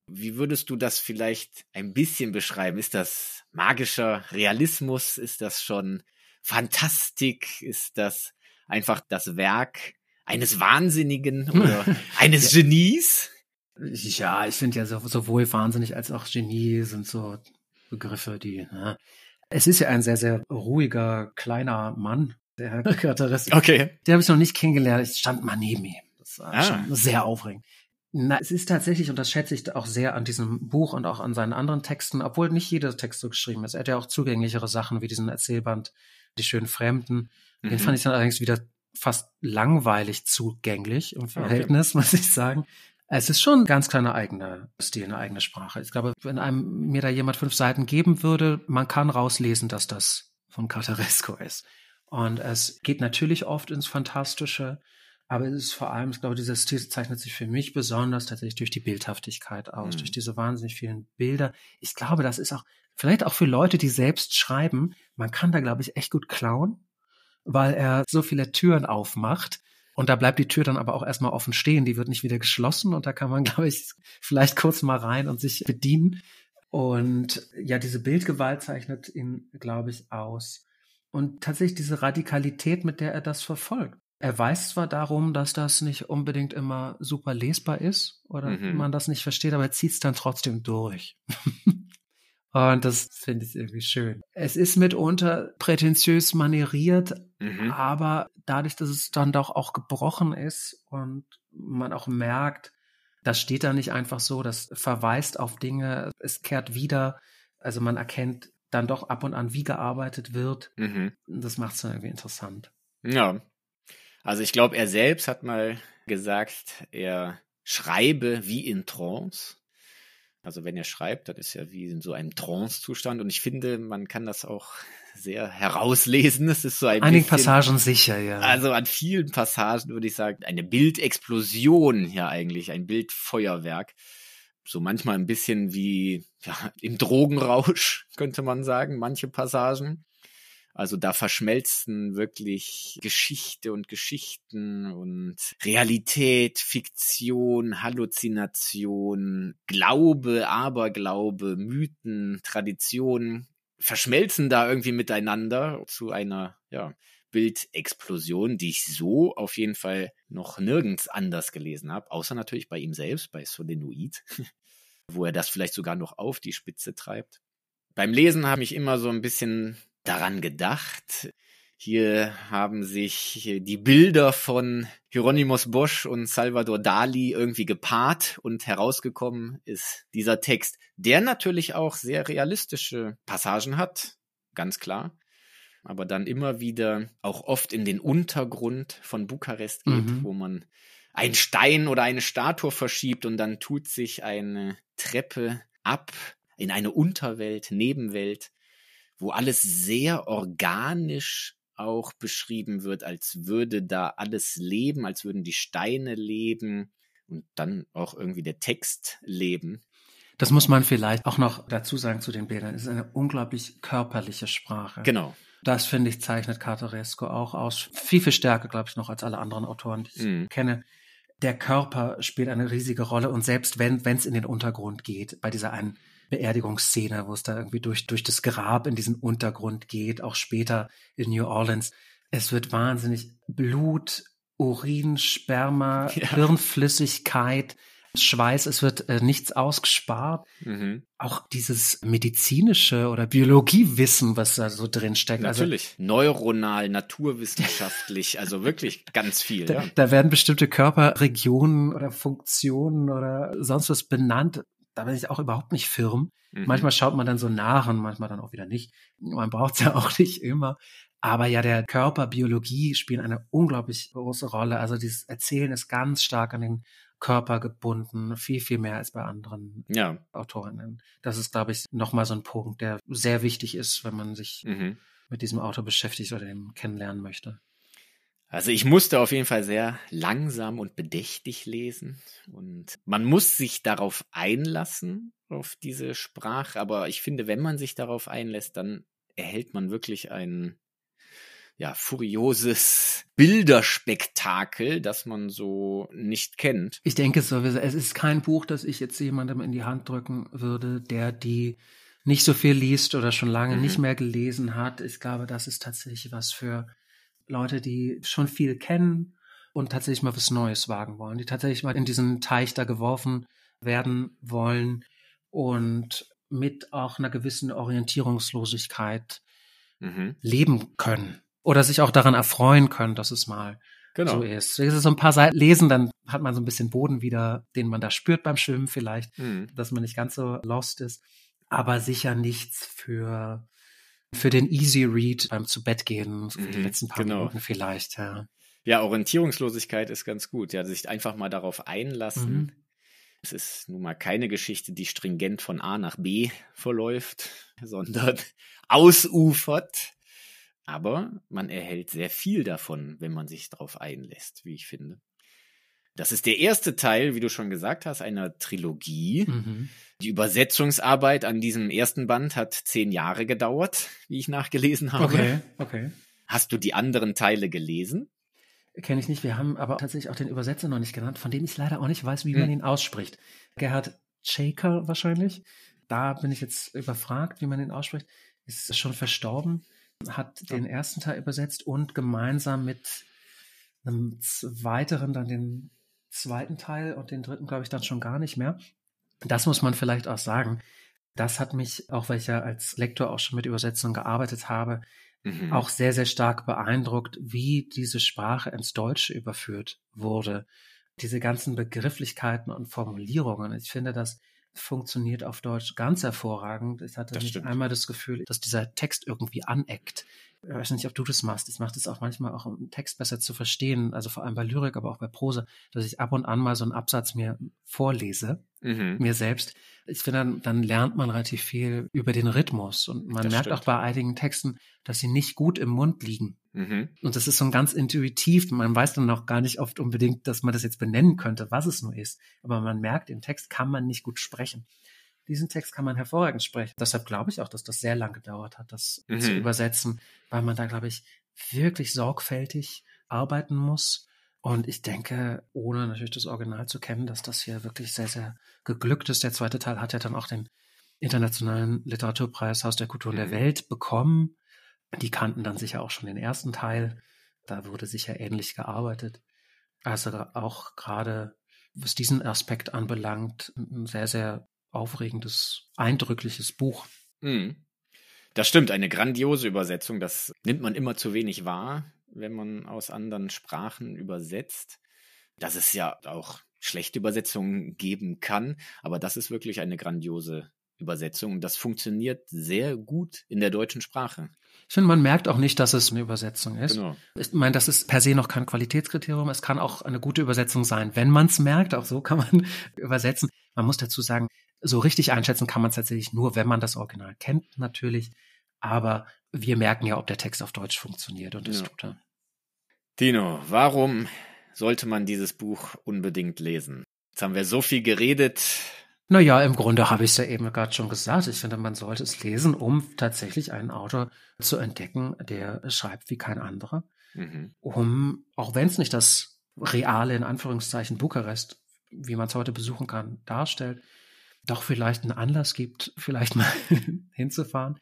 Wie würdest du das vielleicht ein bisschen beschreiben? Ist das magischer Realismus? Ist das schon Fantastik? Ist das einfach das Werk eines Wahnsinnigen oder eines. Genies? Ja, ich finde ja sowohl wahnsinnig als auch Genie sind so Begriffe, die. Ne? Es ist ja ein sehr, sehr ruhiger, kleiner Mann, der Herr Kateris. Okay. Den habe ich noch nicht kennengelernt. Ich stand mal neben ihm. Das war ah. schon sehr aufregend. Na, es ist tatsächlich, und das schätze ich auch sehr an diesem Buch und auch an seinen anderen Texten, obwohl nicht jeder Text so geschrieben ist. Er hat ja auch zugänglichere Sachen wie diesen Erzählband Die schönen Fremden. Den mhm. fand ich dann allerdings wieder fast langweilig zugänglich im Verhältnis, okay. muss ich sagen. Es ist schon ein ganz kleiner eigener Stil, eine eigene Sprache. Ich glaube, wenn einem mir da jemand fünf Seiten geben würde, man kann rauslesen, dass das von Cartaresco ist. Und es geht natürlich oft ins Fantastische. Aber es ist vor allem, ich glaube, dieser Stil zeichnet sich für mich besonders tatsächlich durch die Bildhaftigkeit aus, mhm. durch diese wahnsinnig vielen Bilder. Ich glaube, das ist auch, vielleicht auch für Leute, die selbst schreiben, man kann da, glaube ich, echt gut klauen, weil er so viele Türen aufmacht. Und da bleibt die Tür dann aber auch erstmal offen stehen, die wird nicht wieder geschlossen und da kann man, glaube ich, vielleicht kurz mal rein und sich bedienen. Und ja, diese Bildgewalt zeichnet ihn, glaube ich, aus. Und tatsächlich diese Radikalität, mit der er das verfolgt. Er weiß zwar darum, dass das nicht unbedingt immer super lesbar ist oder mhm. man das nicht versteht, aber er zieht es dann trotzdem durch. Und das finde ich irgendwie schön. Es ist mitunter prätentiös manieriert, mhm. aber dadurch, dass es dann doch auch gebrochen ist und man auch merkt, das steht da nicht einfach so, das verweist auf Dinge, es kehrt wieder. Also man erkennt dann doch ab und an, wie gearbeitet wird. Mhm. Das macht es dann irgendwie interessant. Ja, also ich glaube, er selbst hat mal gesagt, er schreibe wie in Trance. Also wenn er schreibt, das ist ja wie in so einem Trance-Zustand. Und ich finde, man kann das auch sehr herauslesen. Es ist so ein Einigen Passagen sicher, ja. Also an vielen Passagen würde ich sagen, eine Bildexplosion ja eigentlich, ein Bildfeuerwerk. So manchmal ein bisschen wie ja, im Drogenrausch, könnte man sagen, manche Passagen. Also da verschmelzen wirklich Geschichte und Geschichten und Realität, Fiktion, Halluzination, Glaube, Aberglaube, Mythen, Traditionen verschmelzen da irgendwie miteinander zu einer, ja, Bildexplosion, die ich so auf jeden Fall noch nirgends anders gelesen habe, außer natürlich bei ihm selbst, bei Solenoid, wo er das vielleicht sogar noch auf die Spitze treibt. Beim Lesen habe ich immer so ein bisschen daran gedacht. Hier haben sich die Bilder von Hieronymus Bosch und Salvador Dali irgendwie gepaart und herausgekommen ist dieser Text, der natürlich auch sehr realistische Passagen hat, ganz klar, aber dann immer wieder auch oft in den Untergrund von Bukarest geht, mhm. wo man einen Stein oder eine Statue verschiebt und dann tut sich eine Treppe ab in eine Unterwelt, Nebenwelt wo alles sehr organisch auch beschrieben wird, als würde da alles leben, als würden die Steine leben und dann auch irgendwie der Text leben. Das muss man vielleicht auch noch dazu sagen zu den Bildern. Es ist eine unglaublich körperliche Sprache. Genau. Das finde ich zeichnet Cartaresco auch aus. Viel, viel stärker, glaube ich, noch als alle anderen Autoren, die ich mm. kenne. Der Körper spielt eine riesige Rolle und selbst wenn es in den Untergrund geht, bei dieser einen Beerdigungsszene, wo es da irgendwie durch, durch das Grab in diesen Untergrund geht, auch später in New Orleans, es wird wahnsinnig Blut, Urin, Sperma, ja. Hirnflüssigkeit, Schweiß, es wird äh, nichts ausgespart. Mhm. Auch dieses medizinische oder Biologiewissen, was da so drin steckt. Also Natürlich. Also, Neuronal, naturwissenschaftlich, also wirklich ganz viel. Da, ja. da werden bestimmte Körperregionen oder Funktionen oder sonst was benannt. Da bin ich auch überhaupt nicht firm. Mhm. Manchmal schaut man dann so nach und manchmal dann auch wieder nicht. Man braucht es ja auch nicht immer. Aber ja, der Körper, Biologie spielen eine unglaublich große Rolle. Also dieses Erzählen ist ganz stark an den Körper gebunden, viel, viel mehr als bei anderen ja. Autorinnen. Das ist, glaube ich, nochmal so ein Punkt, der sehr wichtig ist, wenn man sich mhm. mit diesem Autor beschäftigt oder dem kennenlernen möchte. Also ich musste auf jeden Fall sehr langsam und bedächtig lesen und man muss sich darauf einlassen, auf diese Sprache, aber ich finde, wenn man sich darauf einlässt, dann erhält man wirklich einen ja, furioses Bilderspektakel, das man so nicht kennt. Ich denke sowieso, es ist kein Buch, das ich jetzt jemandem in die Hand drücken würde, der die nicht so viel liest oder schon lange mhm. nicht mehr gelesen hat. Ich glaube, das ist tatsächlich was für Leute, die schon viel kennen und tatsächlich mal was Neues wagen wollen, die tatsächlich mal in diesen Teich da geworfen werden wollen und mit auch einer gewissen Orientierungslosigkeit mhm. leben können oder sich auch daran erfreuen können, dass es mal genau. so ist. Wenn Sie so ein paar Seiten lesen, dann hat man so ein bisschen Boden wieder, den man da spürt beim Schwimmen vielleicht, mhm. dass man nicht ganz so lost ist. Aber sicher nichts für, für den Easy Read beim zu Bett gehen, für mhm, die letzten paar genau. Minuten vielleicht, ja. Ja, Orientierungslosigkeit ist ganz gut, ja, sich einfach mal darauf einlassen. Mhm. Es ist nun mal keine Geschichte, die stringent von A nach B verläuft, sondern ausufert. Aber man erhält sehr viel davon, wenn man sich darauf einlässt, wie ich finde. Das ist der erste Teil, wie du schon gesagt hast, einer Trilogie. Mhm. Die Übersetzungsarbeit an diesem ersten Band hat zehn Jahre gedauert, wie ich nachgelesen habe. Okay, okay. Hast du die anderen Teile gelesen? Kenne ich nicht. Wir haben aber tatsächlich auch den Übersetzer noch nicht genannt, von dem ich leider auch nicht weiß, wie hm. man ihn ausspricht. Gerhard Shaker wahrscheinlich. Da bin ich jetzt überfragt, wie man ihn ausspricht. Ist schon verstorben hat den ersten Teil übersetzt und gemeinsam mit einem weiteren dann den zweiten Teil und den dritten, glaube ich, dann schon gar nicht mehr. Das muss man vielleicht auch sagen. Das hat mich, auch weil ich ja als Lektor auch schon mit Übersetzungen gearbeitet habe, mhm. auch sehr, sehr stark beeindruckt, wie diese Sprache ins Deutsche überführt wurde. Diese ganzen Begrifflichkeiten und Formulierungen. Ich finde das funktioniert auf Deutsch ganz hervorragend. Ich hatte nicht einmal das Gefühl, dass dieser Text irgendwie aneckt. Ich weiß nicht, ob du das machst. Ich mache das auch manchmal auch, um Text besser zu verstehen, also vor allem bei Lyrik, aber auch bei Prosa, dass ich ab und an mal so einen Absatz mir vorlese, mhm. mir selbst. Ich finde, dann, dann lernt man relativ viel über den Rhythmus und man das merkt stimmt. auch bei einigen Texten, dass sie nicht gut im Mund liegen. Mhm. Und das ist so ein ganz intuitiv. Man weiß dann noch gar nicht oft unbedingt, dass man das jetzt benennen könnte, was es nur ist. Aber man merkt, den Text kann man nicht gut sprechen. Diesen Text kann man hervorragend sprechen. Deshalb glaube ich auch, dass das sehr lang gedauert hat, das mhm. zu übersetzen, weil man da, glaube ich, wirklich sorgfältig arbeiten muss. Und ich denke, ohne natürlich das Original zu kennen, dass das hier wirklich sehr, sehr geglückt ist. Der zweite Teil hat ja dann auch den Internationalen Literaturpreis Haus der Kultur mhm. der Welt bekommen. Die kannten dann sicher auch schon den ersten Teil. Da wurde sicher ähnlich gearbeitet. Also auch gerade, was diesen Aspekt anbelangt, ein sehr, sehr aufregendes, eindrückliches Buch. Mhm. Das stimmt, eine grandiose Übersetzung. Das nimmt man immer zu wenig wahr, wenn man aus anderen Sprachen übersetzt. Dass es ja auch schlechte Übersetzungen geben kann, aber das ist wirklich eine grandiose Übersetzung und das funktioniert sehr gut in der deutschen Sprache. Ich finde, man merkt auch nicht, dass es eine Übersetzung ist. Genau. Ich meine, das ist per se noch kein Qualitätskriterium. Es kann auch eine gute Übersetzung sein, wenn man es merkt. Auch so kann man übersetzen. Man muss dazu sagen, so richtig einschätzen kann man es tatsächlich nur, wenn man das Original kennt, natürlich. Aber wir merken ja, ob der Text auf Deutsch funktioniert und das ja. tut er. Dino, warum sollte man dieses Buch unbedingt lesen? Jetzt haben wir so viel geredet. Naja, im Grunde habe ich es ja eben gerade schon gesagt. Ich finde, man sollte es lesen, um tatsächlich einen Autor zu entdecken, der schreibt wie kein anderer. Mhm. Um, auch wenn es nicht das reale, in Anführungszeichen, Bukarest, wie man es heute besuchen kann, darstellt, doch vielleicht einen Anlass gibt, vielleicht mal hinzufahren.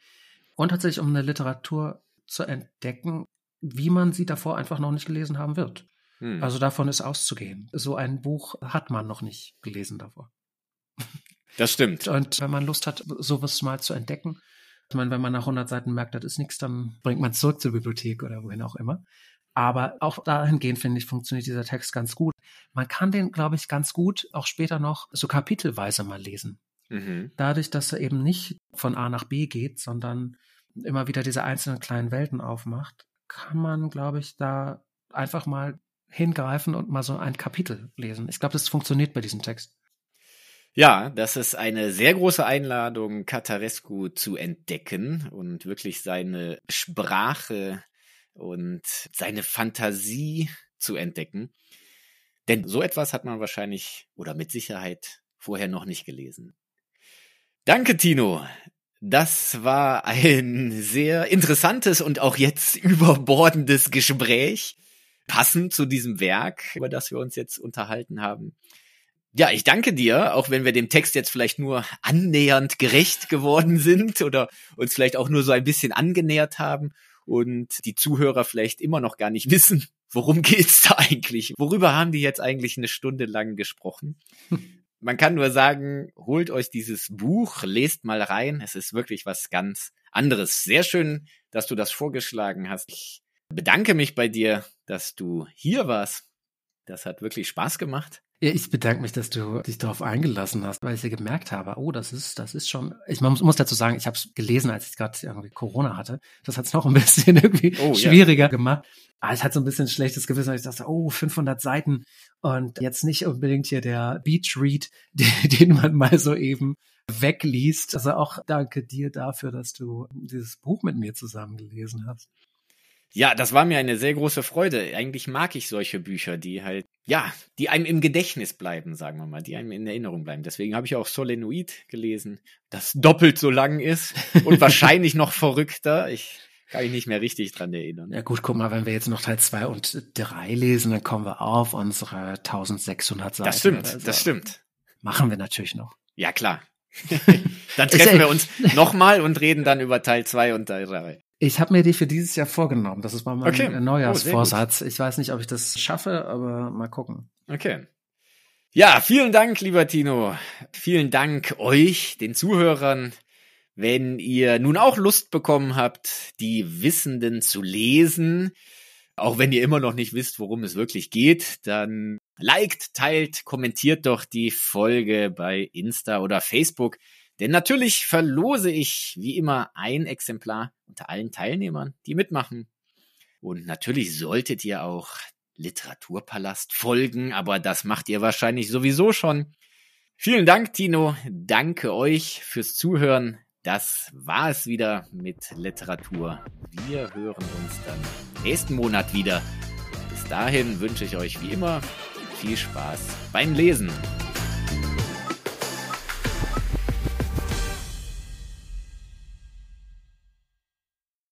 Und tatsächlich, um eine Literatur zu entdecken, wie man sie davor einfach noch nicht gelesen haben wird. Hm. Also davon ist auszugehen. So ein Buch hat man noch nicht gelesen davor. Das stimmt. Und wenn man Lust hat, sowas mal zu entdecken, ich meine, wenn man nach 100 Seiten merkt, das ist nichts, dann bringt man es zurück zur Bibliothek oder wohin auch immer. Aber auch dahingehend, finde ich, funktioniert dieser Text ganz gut. Man kann den, glaube ich, ganz gut auch später noch so kapitelweise mal lesen. Mhm. Dadurch, dass er eben nicht von A nach B geht, sondern immer wieder diese einzelnen kleinen Welten aufmacht, kann man, glaube ich, da einfach mal hingreifen und mal so ein Kapitel lesen. Ich glaube, das funktioniert bei diesem Text. Ja, das ist eine sehr große Einladung, Katarescu zu entdecken und wirklich seine Sprache und seine Fantasie zu entdecken. Denn so etwas hat man wahrscheinlich oder mit Sicherheit vorher noch nicht gelesen. Danke, Tino. Das war ein sehr interessantes und auch jetzt überbordendes Gespräch, passend zu diesem Werk, über das wir uns jetzt unterhalten haben. Ja, ich danke dir, auch wenn wir dem Text jetzt vielleicht nur annähernd gerecht geworden sind oder uns vielleicht auch nur so ein bisschen angenähert haben und die Zuhörer vielleicht immer noch gar nicht wissen, worum geht's da eigentlich? Worüber haben die jetzt eigentlich eine Stunde lang gesprochen? man kann nur sagen, holt euch dieses Buch, lest mal rein. Es ist wirklich was ganz anderes. Sehr schön, dass du das vorgeschlagen hast. Ich bedanke mich bei dir, dass du hier warst. Das hat wirklich Spaß gemacht. Ja, ich bedanke mich, dass du dich darauf eingelassen hast, weil ich ja gemerkt habe, oh, das ist, das ist schon. Ich muss, muss dazu sagen, ich habe es gelesen, als ich gerade irgendwie Corona hatte. Das hat es noch ein bisschen irgendwie oh, schwieriger ja. gemacht. Aber es hat so ein bisschen schlechtes Gewissen, weil ich dachte, oh, 500 Seiten und jetzt nicht unbedingt hier der Beach Read, den, den man mal so eben wegliest. Also auch danke dir dafür, dass du dieses Buch mit mir zusammen gelesen hast. Ja, das war mir eine sehr große Freude. Eigentlich mag ich solche Bücher, die halt, ja, die einem im Gedächtnis bleiben, sagen wir mal, die einem in Erinnerung bleiben. Deswegen habe ich auch Solenoid gelesen, das doppelt so lang ist und wahrscheinlich noch verrückter. Ich kann mich nicht mehr richtig dran erinnern. Ja gut, guck mal, wenn wir jetzt noch Teil 2 und 3 lesen, dann kommen wir auf unsere 1600 Seiten. Das stimmt, so. das stimmt. Machen wir natürlich noch. Ja, klar. dann treffen wir uns nochmal und reden dann über Teil 2 und Teil 3. Ich habe mir die für dieses Jahr vorgenommen. Das ist mal mein okay. Neujahrsvorsatz. Oh, ich weiß nicht, ob ich das schaffe, aber mal gucken. Okay. Ja, vielen Dank, lieber Tino. Vielen Dank euch, den Zuhörern. Wenn ihr nun auch Lust bekommen habt, die Wissenden zu lesen, auch wenn ihr immer noch nicht wisst, worum es wirklich geht, dann liked, teilt, kommentiert doch die Folge bei Insta oder Facebook. Denn natürlich verlose ich wie immer ein Exemplar unter allen Teilnehmern, die mitmachen. Und natürlich solltet ihr auch Literaturpalast folgen, aber das macht ihr wahrscheinlich sowieso schon. Vielen Dank, Tino. Danke euch fürs Zuhören. Das war es wieder mit Literatur. Wir hören uns dann nächsten Monat wieder. Bis dahin wünsche ich euch wie immer viel Spaß beim Lesen.